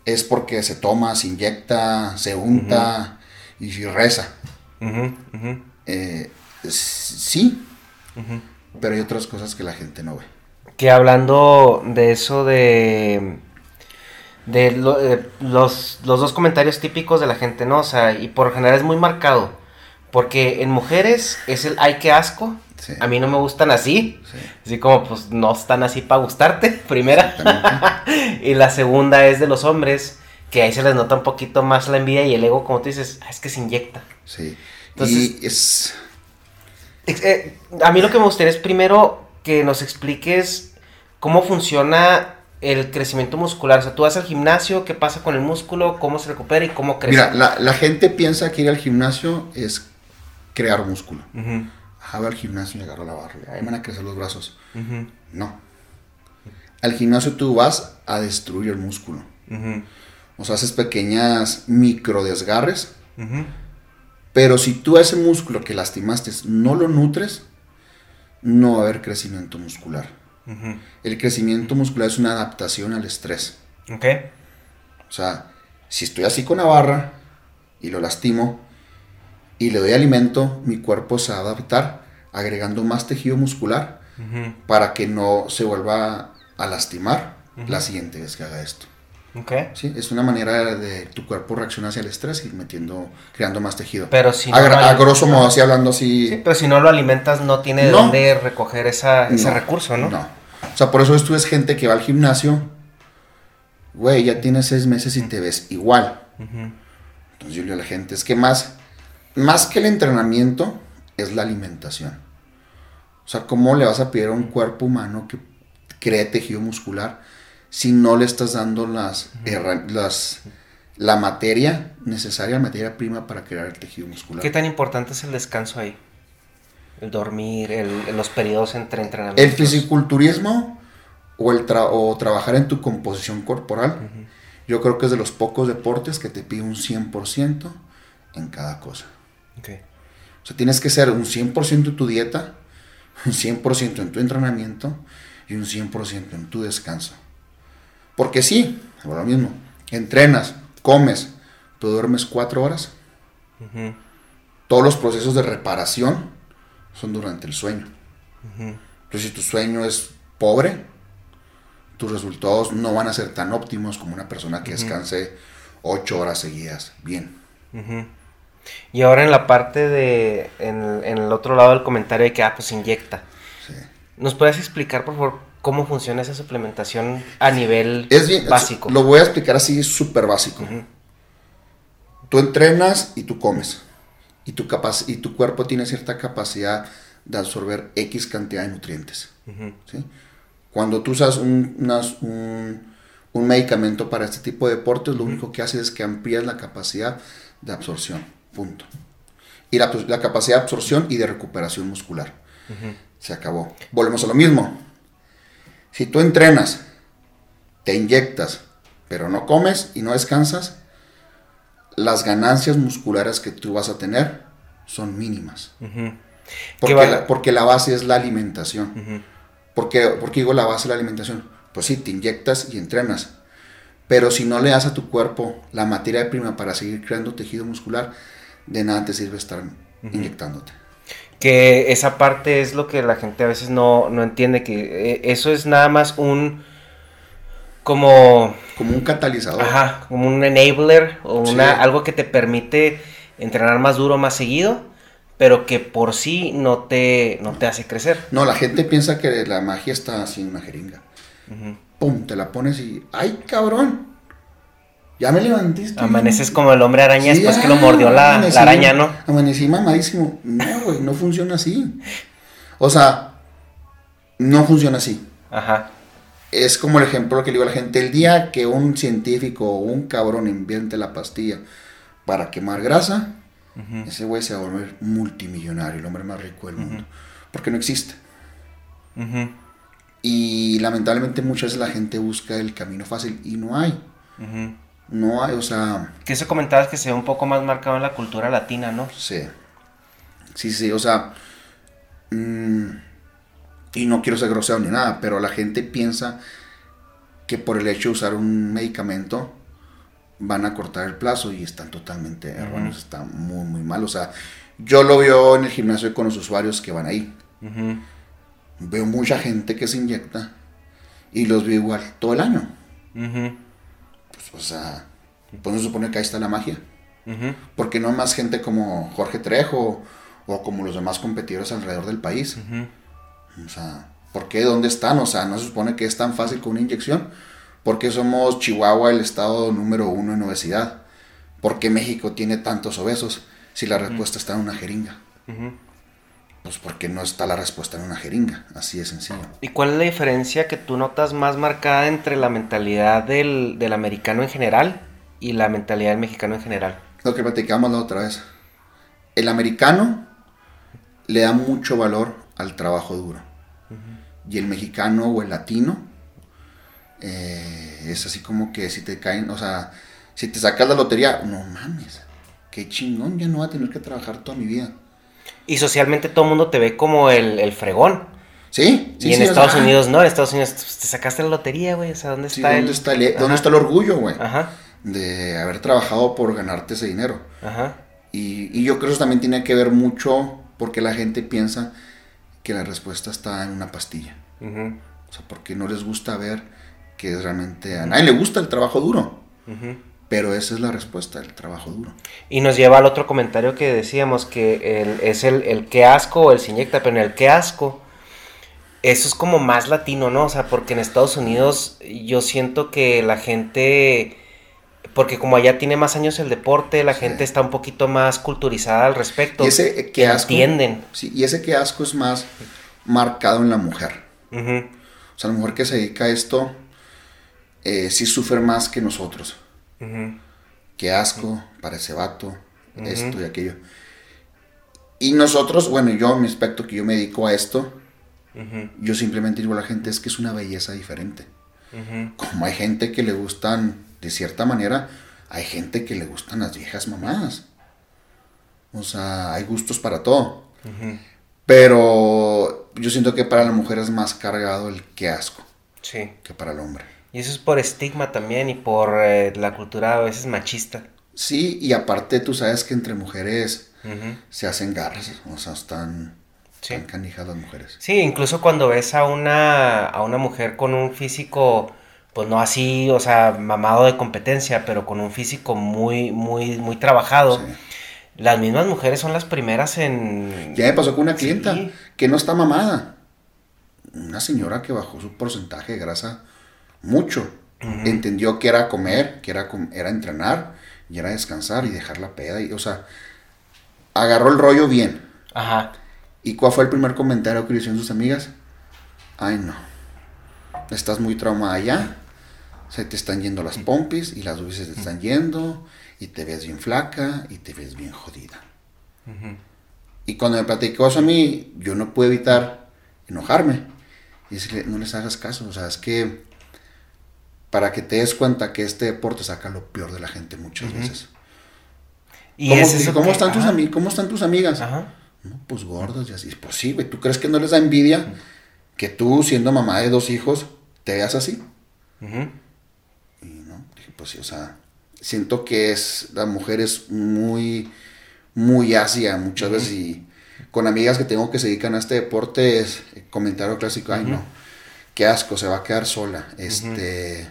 B: es porque se toma, se inyecta, se unta y reza. Eh, sí, pero hay otras cosas que la gente no ve
A: que hablando de eso de de eh, los, dos comentarios típicos de la gente, ¿no? O sea, y por general es muy marcado. Porque en mujeres es el ay que asco. A mí no me gustan así. Así como pues no están así para gustarte, primera. y la segunda es de los hombres, que ahí se les nota un poquito más la envidia y el ego, como tú dices, ah, es que se inyecta.
B: Sí. Entonces, es...
A: Eh, a mí lo que me gustaría es primero que nos expliques cómo funciona el crecimiento muscular. O sea, tú vas al gimnasio, ¿qué pasa con el músculo? ¿Cómo se recupera y cómo crece?
B: Mira, la, gente piensa que ir al gimnasio es crear músculo. Uh al gimnasio y agarro la barra. Ahí van a crecer los brazos. No. Al gimnasio tú vas a destruir el músculo. O sea, haces pequeñas micro desgarres. Pero si tú a ese músculo que lastimaste no lo nutres, no va a haber crecimiento muscular. El crecimiento muscular es una adaptación al estrés.
A: Ok.
B: O sea, si estoy así con la barra y lo lastimo y le doy alimento, mi cuerpo se va a adaptar agregando más tejido muscular para que no se vuelva a lastimar la siguiente vez que haga esto.
A: Okay.
B: Sí, es una manera de tu cuerpo reaccionar hacia el estrés y metiendo, creando más tejido.
A: Pero si
B: no a, grosso modo, así hablando así.
A: Sí, pero si no lo alimentas, no tiene de dónde recoger esa, ese recurso, ¿no?
B: No. O sea, por eso tú es gente que va al gimnasio, güey, ya tienes seis meses y te ves igual. Entonces yo le digo a la gente, es que más, más que el entrenamiento, es la alimentación. O sea, ¿cómo le vas a pedir a un cuerpo humano que, cree tejido muscular si no le estás dando las, las la materia necesaria, la materia prima para crear el tejido muscular.
A: ¿Qué tan importante es el descanso ahí? El dormir, el, los periodos entre entrenamientos.
B: El fisiculturismo o, el o trabajar en tu composición corporal, yo creo que es de los pocos deportes que te pide un 100% en cada cosa. Okay. O sea, tienes que ser un 100% en tu dieta, un 100% en tu entrenamiento y un 100% en tu descanso. Porque sí, lo mismo, entrenas, comes, tú duermes cuatro horas. Todos los procesos de reparación son durante el sueño. Entonces, si tu sueño es pobre, tus resultados no van a ser tan óptimos como una persona que descanse ocho horas seguidas. Bien.
A: Y ahora en la parte de, en, el otro lado del comentario de que, ah, pues inyecta. ¿Nos puedes explicar, por favor, cómo funciona esa suplementación a nivel básico?
B: Lo voy a explicar así, súper básico. Tú entrenas y tú comes. Y tu, y tu cuerpo tiene cierta capacidad de absorber X cantidad de nutrientes. Cuando tú usas un, un, medicamento para este tipo de deportes, lo único que hace es que amplías la capacidad de absorción. Punto. Y la, la capacidad de absorción y de recuperación muscular. Se acabó. Volvemos a lo mismo. Si tú entrenas, te inyectas, pero no comes y no descansas, las ganancias musculares que tú vas a tener son mínimas. porque, la, porque, la, base es la alimentación. porque, porque digo la base es la alimentación? Pues sí, te inyectas y entrenas. Pero si no le das a tu cuerpo la materia prima para seguir creando tejido muscular, de nada te sirve estar inyectándote
A: que esa parte es lo que la gente a veces no, entiende, que eh, eso es nada más un como
B: como un catalizador.
A: Ajá, como un enabler o una algo que te permite entrenar más duro, más seguido, pero que por sí no te no te hace crecer.
B: No, la gente piensa que la magia está así en una jeringa. Pum, te la pones y ay, cabrón. Ya me levanté.
A: Amaneces como el hombre araña después que lo mordió la, araña, ¿no?
B: Amanecí mamadísimo. No, güey, no funciona así. O sea, no funciona así. Ajá. Es como el ejemplo que le digo a la gente. El día que un científico o un cabrón invente la pastilla para quemar grasa, ese güey se va a volver multimillonario, el hombre más rico del mundo. Porque no existe. Y lamentablemente muchas veces la gente busca el camino fácil y no hay. No hay, o sea...
A: Que eso comentabas que se ve un poco más marcado en la cultura latina, ¿no?
B: Sí. Sí, sí, o sea... Mm, y no quiero ser grosero ni nada, pero la gente piensa que por el hecho de usar un medicamento van a cortar el plazo y están totalmente erróneos, está muy, muy mal. O sea, yo lo veo en el gimnasio con los usuarios que van ahí. Veo mucha gente que se inyecta y los veo igual todo el año pues no se supone que ahí está la magia. Porque no más gente como Jorge Trejo o como los demás competidores alrededor del país. O sea, ¿por qué? ¿Dónde están? O sea, no se supone que es tan fácil con una inyección. ¿Por qué somos Chihuahua el estado número uno en obesidad? ¿Por qué México tiene tantos obesos si la respuesta está en una jeringa? Pues porque no está la respuesta en una jeringa, así de sencillo.
A: ¿Y cuál es la diferencia que tú notas más marcada entre la mentalidad del, americano en general y la mentalidad del mexicano en general?
B: Lo que platicamos la otra vez. El americano le da mucho valor al trabajo duro. Y el mexicano o el latino eh, es así como que si te caen, o sea, si te sacas la lotería, no mames, qué chingón, ya no va a tener que trabajar toda mi vida.
A: Y socialmente todo el mundo te ve como el, fregón.
B: Sí,
A: sí. Y en Estados Unidos no, en Estados Unidos te sacaste la lotería, güey. O sea, ¿dónde está
B: ¿dónde Está el, ¿Dónde está el orgullo, güey? Ajá. De haber trabajado por ganarte ese dinero. Ajá. Y, y yo creo que eso también tiene que ver mucho porque la gente piensa que la respuesta está en una pastilla. O sea, porque no les gusta ver que realmente a nadie le gusta el trabajo duro. Pero esa es la respuesta del trabajo duro.
A: Y nos lleva al otro comentario que decíamos, que es el, el que asco o el se inyecta, pero en el que asco, eso es como más latino, ¿no? O sea, porque en Estados Unidos yo siento que la gente, porque como allá tiene más años el deporte, la gente está un poquito más culturizada al respecto.
B: Y ese que asco, entienden. Sí, y ese que asco es más marcado en la mujer. O sea, la mujer que se dedica a esto eh, sí sufre más que nosotros. Qué asco para ese vato, esto y aquello. Y nosotros, bueno, yo, mi aspecto que yo me dedico a esto, yo simplemente digo a la gente es que es una belleza diferente. Como hay gente que le gustan, de cierta manera, hay gente que le gustan las viejas mamadas. O sea, hay gustos para todo. Pero yo siento que para la mujer es más cargado el que asco
A: Sí.
B: que para el hombre.
A: Y eso es por estigma también y por eh, la cultura a veces machista.
B: Sí, y aparte tú sabes que entre mujeres se hacen garras. O sea, están,
A: Sí.
B: están canijas las mujeres.
A: Sí, incluso cuando ves a una, a una mujer con un físico, pues no así, o sea, mamado de competencia, pero con un físico muy, muy, muy trabajado,
B: Sí.
A: las mismas mujeres son las primeras en...
B: Ya me pasó con una clienta
A: Sí.
B: que no está mamada. Una señora que bajó su porcentaje de grasa mucho. Entendió que era comer, que era, era entrenar, y era descansar y dejar la peda. Y, o sea, agarró el rollo bien.
A: Ajá.
B: ¿Y cuál fue el primer comentario que le hicieron sus amigas? Ay, no. Estás muy traumada ya. Se te están yendo las pompis y las se te están yendo. Y te ves bien flaca y te ves bien jodida.
A: Ujú.
B: Y cuando me platicó eso a mí, yo no pude evitar enojarme. Y decirle, no les hagas caso. O sea, es que para que te des cuenta que este deporte saca lo peor de la gente muchas veces.
A: Y
B: ¿Cómo,
A: es
B: dije,
A: eso
B: ¿cómo
A: que-
B: están tus ami- ¿Cómo están tus amigas?
A: Ajá.
B: No, pues gordos y así. Pues sí, güey. ¿Tú crees que no les da envidia que tú, siendo mamá de dos hijos, te veas así?
A: Ujú.
B: Y no, dije, pues sí, o sea, siento que es, la mujer es muy, muy ácida muchas veces y con amigas que tengo que se dedican a este deporte es el comentario clásico, ay no, qué asco, se va a quedar sola, este,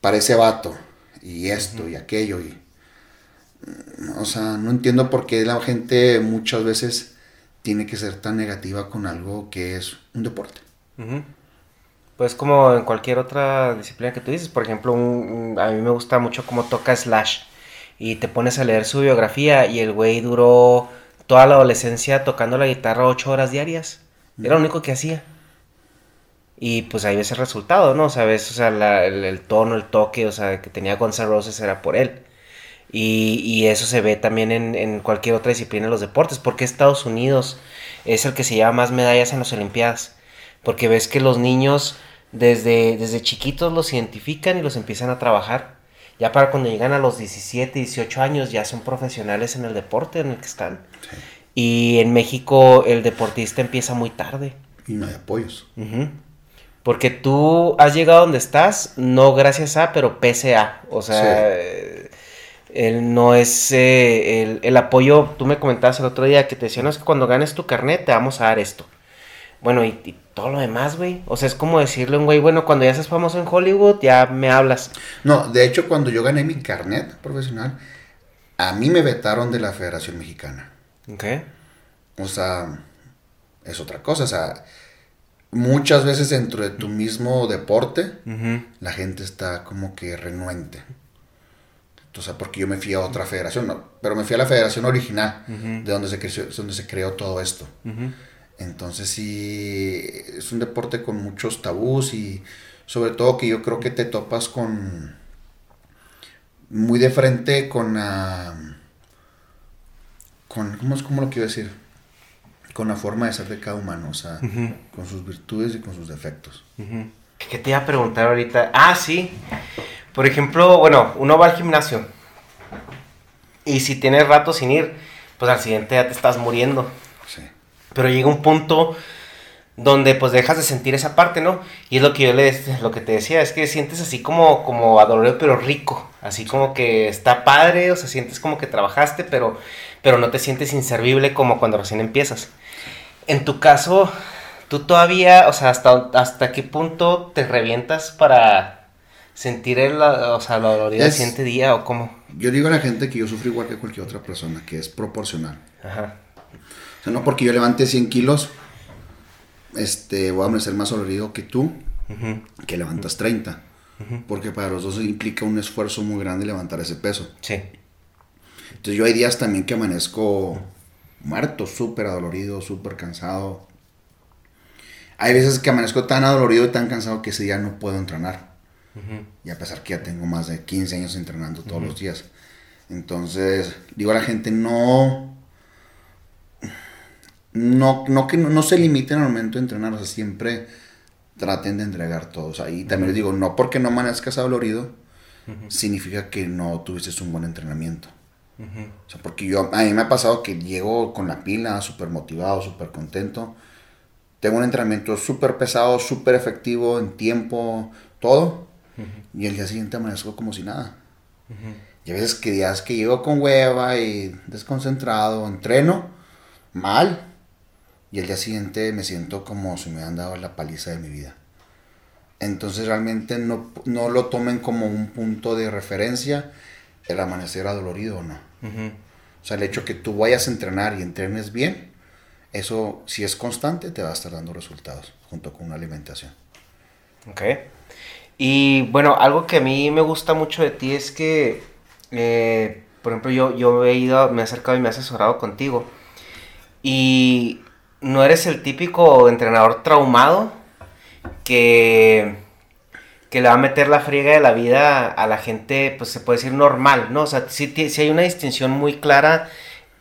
B: parece vato y esto y aquello y, mm, o sea, no entiendo por qué la gente muchas veces tiene que ser tan negativa con algo que es un deporte.
A: Pues como en cualquier otra disciplina que tú dices, por ejemplo, un- un- a mí me gusta mucho cómo toca Slash y te pones a leer su biografía y el güey duró toda la adolescencia tocando la guitarra ocho horas diarias. Era lo único que hacía. Y pues ahí ves el resultado, ¿no? O sea, ves, o sea, la- el, el tono, el toque, o sea, que tenía Guns N' Roses era por él. Y, y eso se ve también en, en cualquier otra disciplina de los deportes. porque Estados Unidos es el que se lleva más medallas en las Olimpiadas? Porque ves que los niños desde, desde chiquitos los identifican y los empiezan a trabajar. Ya para cuando llegan a los 17, 18 años ya son profesionales en el deporte en el que están. Y en México el deportista empieza muy tarde.
B: Y no hay apoyos.
A: Ujú. Porque tú has llegado donde estás, no gracias a, pero pese a. O sea,
B: Sí.
A: eh, él no es eh, el, el apoyo. Tú me comentabas el otro día que te decían, no, es que cuando ganes tu carnet te vamos a dar esto. Bueno, y, y todo lo demás, güey. O sea, es como decirle a un güey, bueno, cuando ya seas famoso en Hollywood, ya me hablas.
B: No, de hecho, cuando yo gané mi carnet profesional, a mí me vetaron de la Federación Mexicana.
A: ¿Ok?
B: O sea, es otra cosa. O sea, muchas veces dentro de tu mismo deporte, la gente está como que renuente. O sea, porque yo me fui a otra federación, no, pero me fui a la federación original, de donde se, creció, donde se creó todo esto. Entonces sí, es un deporte con muchos tabús y sobre todo que yo creo que te topas con muy de frente con la con ¿cómo, es- cómo lo quiero decir? Con la forma de ser de cada humano, o sea, con sus virtudes y con sus defectos.
A: Ujú. ¿Qué te iba a preguntar ahorita? Ah, sí. Por ejemplo, bueno, uno va al gimnasio. Y si tienes rato sin ir, pues al siguiente ya te estás muriendo.
B: Sí.
A: Pero llega un punto donde pues dejas de sentir esa parte, ¿no? Y es lo que yo le lo que te decía, es que sientes así como como adolorido pero rico, así como que está padre, o sea, sientes como que trabajaste, pero pero no te sientes inservible como cuando recién empiezas. En tu caso, tú todavía, o sea, hasta hasta qué punto te revientas para sentir el, o sea, la dolorida del siguiente día o cómo?
B: Yo digo a la gente que yo sufro igual que cualquier otra persona, que es proporcional.
A: Ajá.
B: O sea, no porque yo levante 100 kilos, este, voy a ser más dolorido que tú, que levantas 30. Porque para los dos implica un esfuerzo muy grande levantar ese peso.
A: Sí.
B: Entonces yo hay días también que amanezco muerto, súper adolorido, súper cansado. Hay veces que amanezco tan adolorido y tan cansado que ese día no puedo entrenar. Y a pesar que ya tengo más de 15 años entrenando todos los días. Entonces, digo a la gente, no. No, no que no, se limiten al momento de entrenar, o sea, siempre traten de entregar todo. O sea, y también les digo, no porque no amanezcas adolorido, significa que no tuviste un buen entrenamiento. O sea, porque yo, a mí me ha pasado que llego con la pila, súper motivado, súper contento. Tengo un entrenamiento súper pesado, súper efectivo en tiempo, todo. Y el día siguiente amanezco como si nada. Y a veces que días que llego con hueva y desconcentrado, entreno mal. Y el día siguiente me siento como si me han dado la paliza de mi vida. Entonces realmente no, no lo tomen como un punto de referencia el amanecer adolorido o no. O sea, el hecho que tú vayas a entrenar y entrenes bien, eso si es constante te va a estar dando resultados junto con una alimentación.
A: Ok. Y bueno, algo que a mí me gusta mucho de ti es que, eh, por ejemplo, yo, yo he ido, me he acercado y me he asesorado contigo. Y no eres el típico entrenador traumado que, que le va a meter la friega de la vida a la gente, pues se puede decir normal, ¿no? O sea, sí, hay una distinción muy clara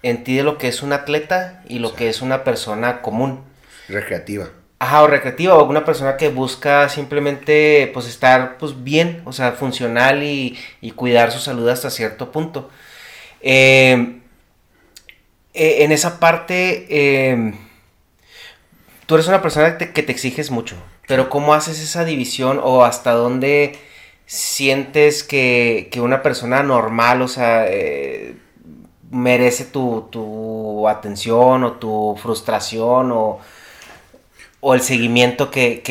A: en ti de lo que es un atleta y lo que es una persona común.
B: Recreativa.
A: Ajá, o recreativa, o una persona que busca simplemente, pues, estar, pues, bien, o sea, funcional y, cuidar su salud hasta cierto punto. Eh, eh, en esa parte, eh, tú eres una persona que te, exiges mucho, pero ¿cómo haces esa división o hasta dónde sientes que, una persona normal, o sea, eh, merece tu, atención o tu frustración o, el seguimiento que,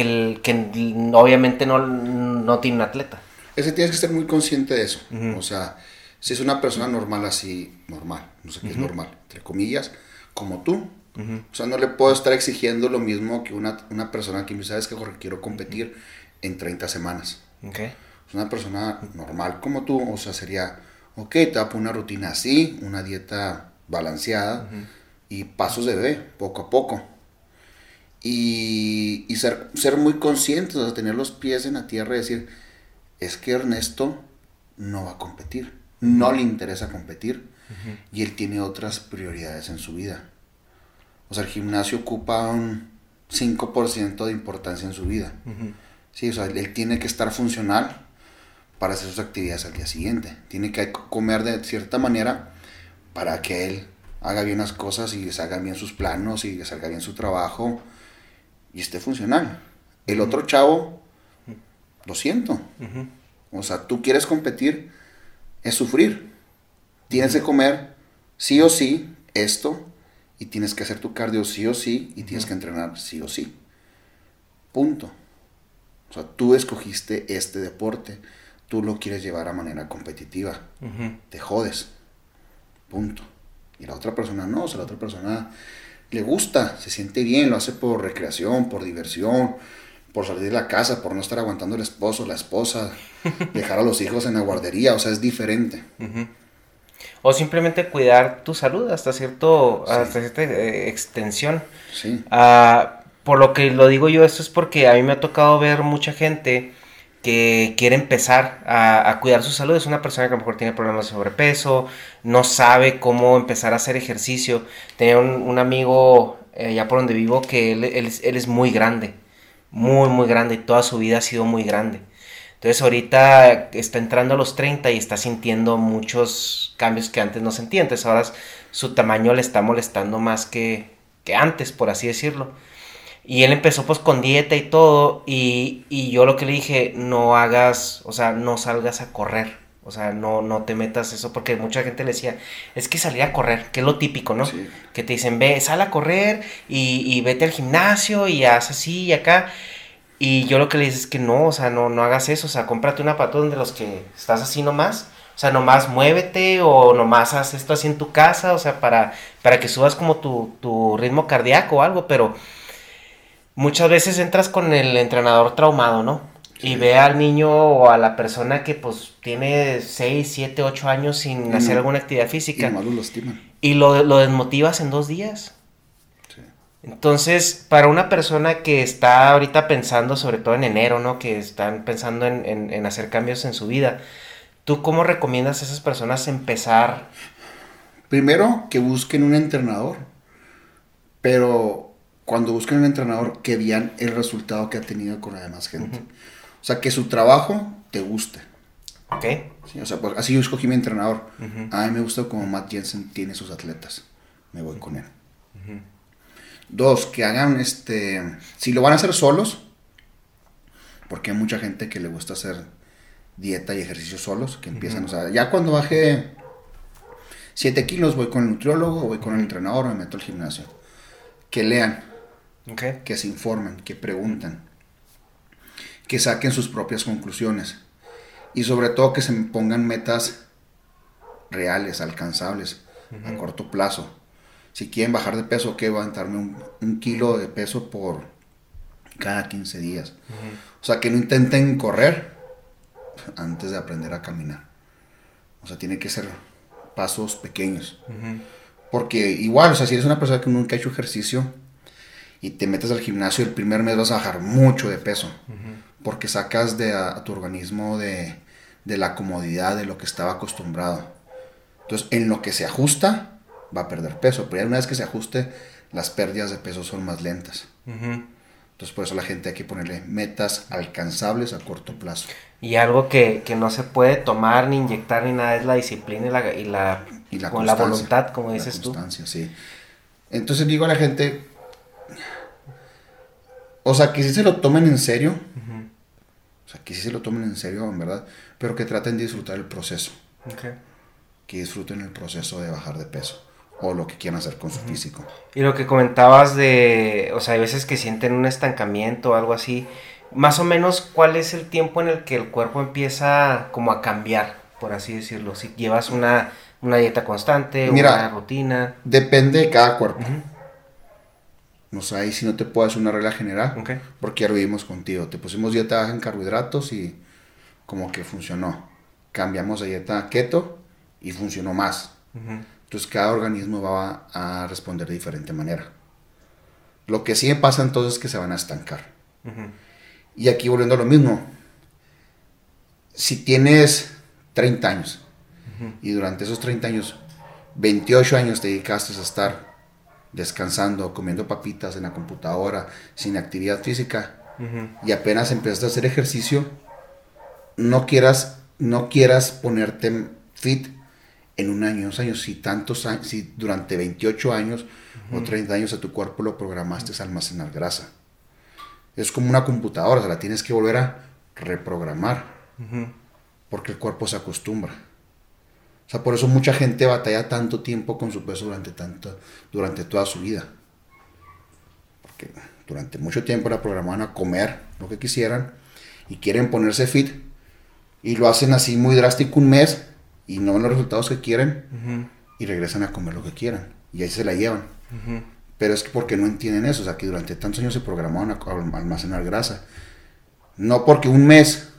A: obviamente no, tiene un atleta?
B: Ese tienes que ser muy consciente de eso. O sea, si es una persona normal así, normal, no sé qué es normal, entre comillas, como tú, o sea, no le puedo estar exigiendo lo mismo que una, persona que me sabes que quiero competir en 30 semanas. Okay. Es una persona normal como tú, o sea, sería, ok, te voy a poner una rutina así, una dieta balanceada y pasos de bebé, poco a poco. Y, ser, ser muy conscientes, o sea, tener los pies en la tierra y decir, es que Ernesto no va a competir, no le interesa competir y él tiene otras prioridades en su vida. O sea, el gimnasio ocupa un 5% de importancia en su vida. Sí, o sea, él tiene que estar funcional para hacer sus actividades al día siguiente. Tiene que comer de cierta manera para que él haga bien las cosas y les haga bien sus planos y les salga bien su trabajo y esté funcional. El otro chavo, lo siento. O sea, tú quieres competir, es sufrir. Tienes que comer sí o sí esto y tienes que hacer tu cardio sí o sí y tienes que entrenar sí o sí. Punto. O sea, tú escogiste este deporte, tú lo quieres llevar a manera competitiva, te jodes. Punto. Y la otra persona no, o sea, la otra persona le gusta, se siente bien, lo hace por recreación, por diversión, por salir de la casa, por no estar aguantando el esposo, la esposa, dejar a los hijos en la guardería, o sea, es diferente.
A: O simplemente cuidar tu salud hasta, cierto, hasta cierta eh, extensión. Sí. Ah, por lo que lo digo yo, esto es porque a mí me ha tocado ver mucha gente que quiere empezar a, cuidar su salud. Es una persona que a lo mejor tiene problemas de sobrepeso, no sabe cómo empezar a hacer ejercicio. Tenía un, amigo eh, allá por donde vivo que él, él, es muy grande, muy, muy grande y toda su vida ha sido muy grande. Entonces ahorita está entrando a los 30 y está sintiendo muchos cambios que antes no sentía. Entonces ahora su tamaño le está molestando más que, que antes, por así decirlo. Y él empezó pues con dieta y todo. Y, y, yo lo que le dije, no hagas, o sea, no salgas a correr. O sea, no, no te metas eso, porque mucha gente le decía, es que salir a correr, que es lo típico, ¿no? Que te dicen, ve, sal a correr y, y vete al gimnasio y haz así y acá. Y yo lo que le dices es que no, o sea, no, no hagas eso, o sea, cómprate un aparato de los que estás así nomás, o sea, nomás muévete o nomás haz esto así en tu casa, o sea, para, para que subas como tu, tu ritmo cardíaco o algo, pero muchas veces entras con el entrenador traumado, ¿no? Y ve al niño o a la persona que pues tiene 6, 7, 8 años sin hacer alguna actividad física. Y, lo, lo, lo desmotivas en dos días. Entonces, para una persona que está ahorita pensando, sobre todo en enero, ¿no? Que están pensando en, en hacer cambios en su vida, ¿tú cómo recomiendas a esas personas empezar?
B: Primero, que busquen un entrenador, pero cuando busquen un entrenador, que vean el resultado que ha tenido con la demás gente. O sea, que su trabajo te guste.
A: Ok.
B: Sí, o sea, pues, así yo escogí mi entrenador. A mí me gusta como Matt Jensen tiene sus atletas. Me voy con él. Dos, que hagan este. Si lo van a hacer solos, porque hay mucha gente que le gusta hacer dieta y ejercicio solos, que empiezan, o sea, ya cuando baje 7 kilos voy con el nutriólogo, voy con el entrenador, me meto al gimnasio. Que lean, que se informen, que pregunten, que saquen sus propias conclusiones y sobre todo que se pongan metas reales, alcanzables, a corto plazo. Si quieren bajar de peso, que va a darme un, kilo de peso por cada 15 días. O sea, que no intenten correr antes de aprender a caminar. O sea, tiene que ser pasos pequeños. Porque igual, o sea, si eres una persona que nunca ha hecho ejercicio y te metes al gimnasio, el primer mes vas a bajar mucho de peso. Porque sacas de a, tu organismo de, de, la comodidad, de lo que estaba acostumbrado. Entonces, en lo que se ajusta, va a perder peso. Pero ya una vez que se ajuste, las pérdidas de peso son más lentas. Entonces, por eso la gente hay que ponerle metas alcanzables a corto plazo.
A: Y algo que, no se puede tomar ni inyectar ni nada es la disciplina y la, y la,
B: y la,
A: la voluntad, como dices
B: la constancia, sí. Entonces digo a la gente, o sea, que si se lo tomen en serio, o sea, que si se lo tomen en serio, en verdad, pero que traten de disfrutar el proceso. Que disfruten el proceso de bajar de peso o lo que quieran hacer con su físico.
A: Y lo que comentabas de, o sea, hay veces que sienten un estancamiento o algo así, más o menos, ¿cuál es el tiempo en el que el cuerpo empieza como a cambiar, por así decirlo? Si llevas una, dieta constante, una rutina.
B: Depende de cada cuerpo. No sé, ahí si no te puedo hacer una regla general, porque ya lo vimos contigo. Te pusimos dieta baja en carbohidratos y como que funcionó. Cambiamos de dieta keto y funcionó más. Entonces cada organismo va a responder de diferente manera. Lo que sí pasa entonces es que se van a estancar. Y aquí volviendo a lo mismo, si tienes 30 años y durante esos 30 años, 28 años te dedicaste a estar descansando, comiendo papitas en la computadora, sin actividad física, y apenas empezaste a hacer ejercicio, no quieras, no quieras ponerte fit en un año, dos años, si tantos años, si durante 28 años o 30 años a tu cuerpo lo programaste a almacenar grasa es como una computadora, o la tienes que volver a reprogramar. Porque el cuerpo se acostumbra. O sea, por eso mucha gente batalla tanto tiempo con su peso durante, tanto, durante toda su vida. Porque durante mucho tiempo la programaban a comer lo que quisieran y quieren ponerse fit y lo hacen así muy drástico un mes y no ven los resultados que quieren y regresan a comer lo que quieran y ahí se la llevan. Pero es porque no entienden eso, o sea, que durante tantos años se programaron a almacenar grasa. No porque un mes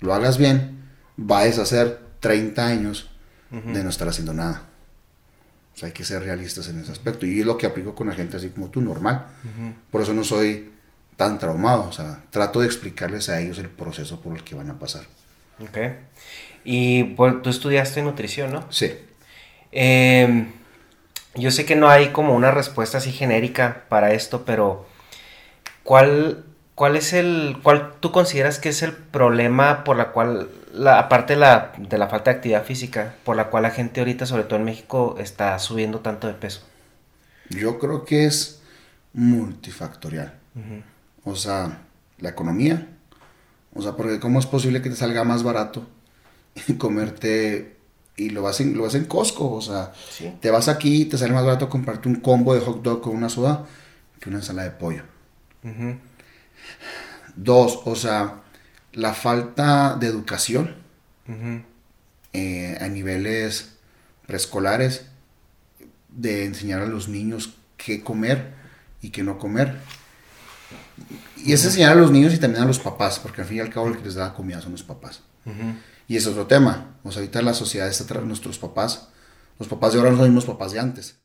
B: lo hagas bien, va a deshacer 30 años de no estar haciendo nada. O sea, hay que ser realistas en ese aspecto. Y es lo que aplico con la gente así como tú, normal. Por eso no soy tan traumado. O sea, trato de explicarles a ellos el proceso por el que van a pasar.
A: Ok. Y pues, tú estudiaste nutrición, ¿no?
B: Sí.
A: Eh, yo sé que no hay como una respuesta así genérica para esto, pero ¿cuál, cuál es el, cuál tú consideras que es el problema por la cual, la, aparte de la, de la falta de actividad física, por la cual la gente ahorita, sobre todo en México, está subiendo tanto de peso?
B: Yo creo que es multifactorial. O sea, la economía. O sea, porque ¿cómo es posible que te salga más barato comerte y lo vas en, lo vas en Costco, o sea, te vas aquí y te sale más barato comprarte un combo de hot dog con una soda que una ensalada de pollo. Dos, o sea, la falta de educación eh, a niveles preescolares, de enseñar a los niños qué comer y qué no comer. Y es enseñar a los niños y también a los papás, porque al fin y al cabo el que les da comida son los papás. Y es otro tema. O sea, ahorita la sociedad está tras nuestros papás. Los papás de ahora no son los mismos papás de antes.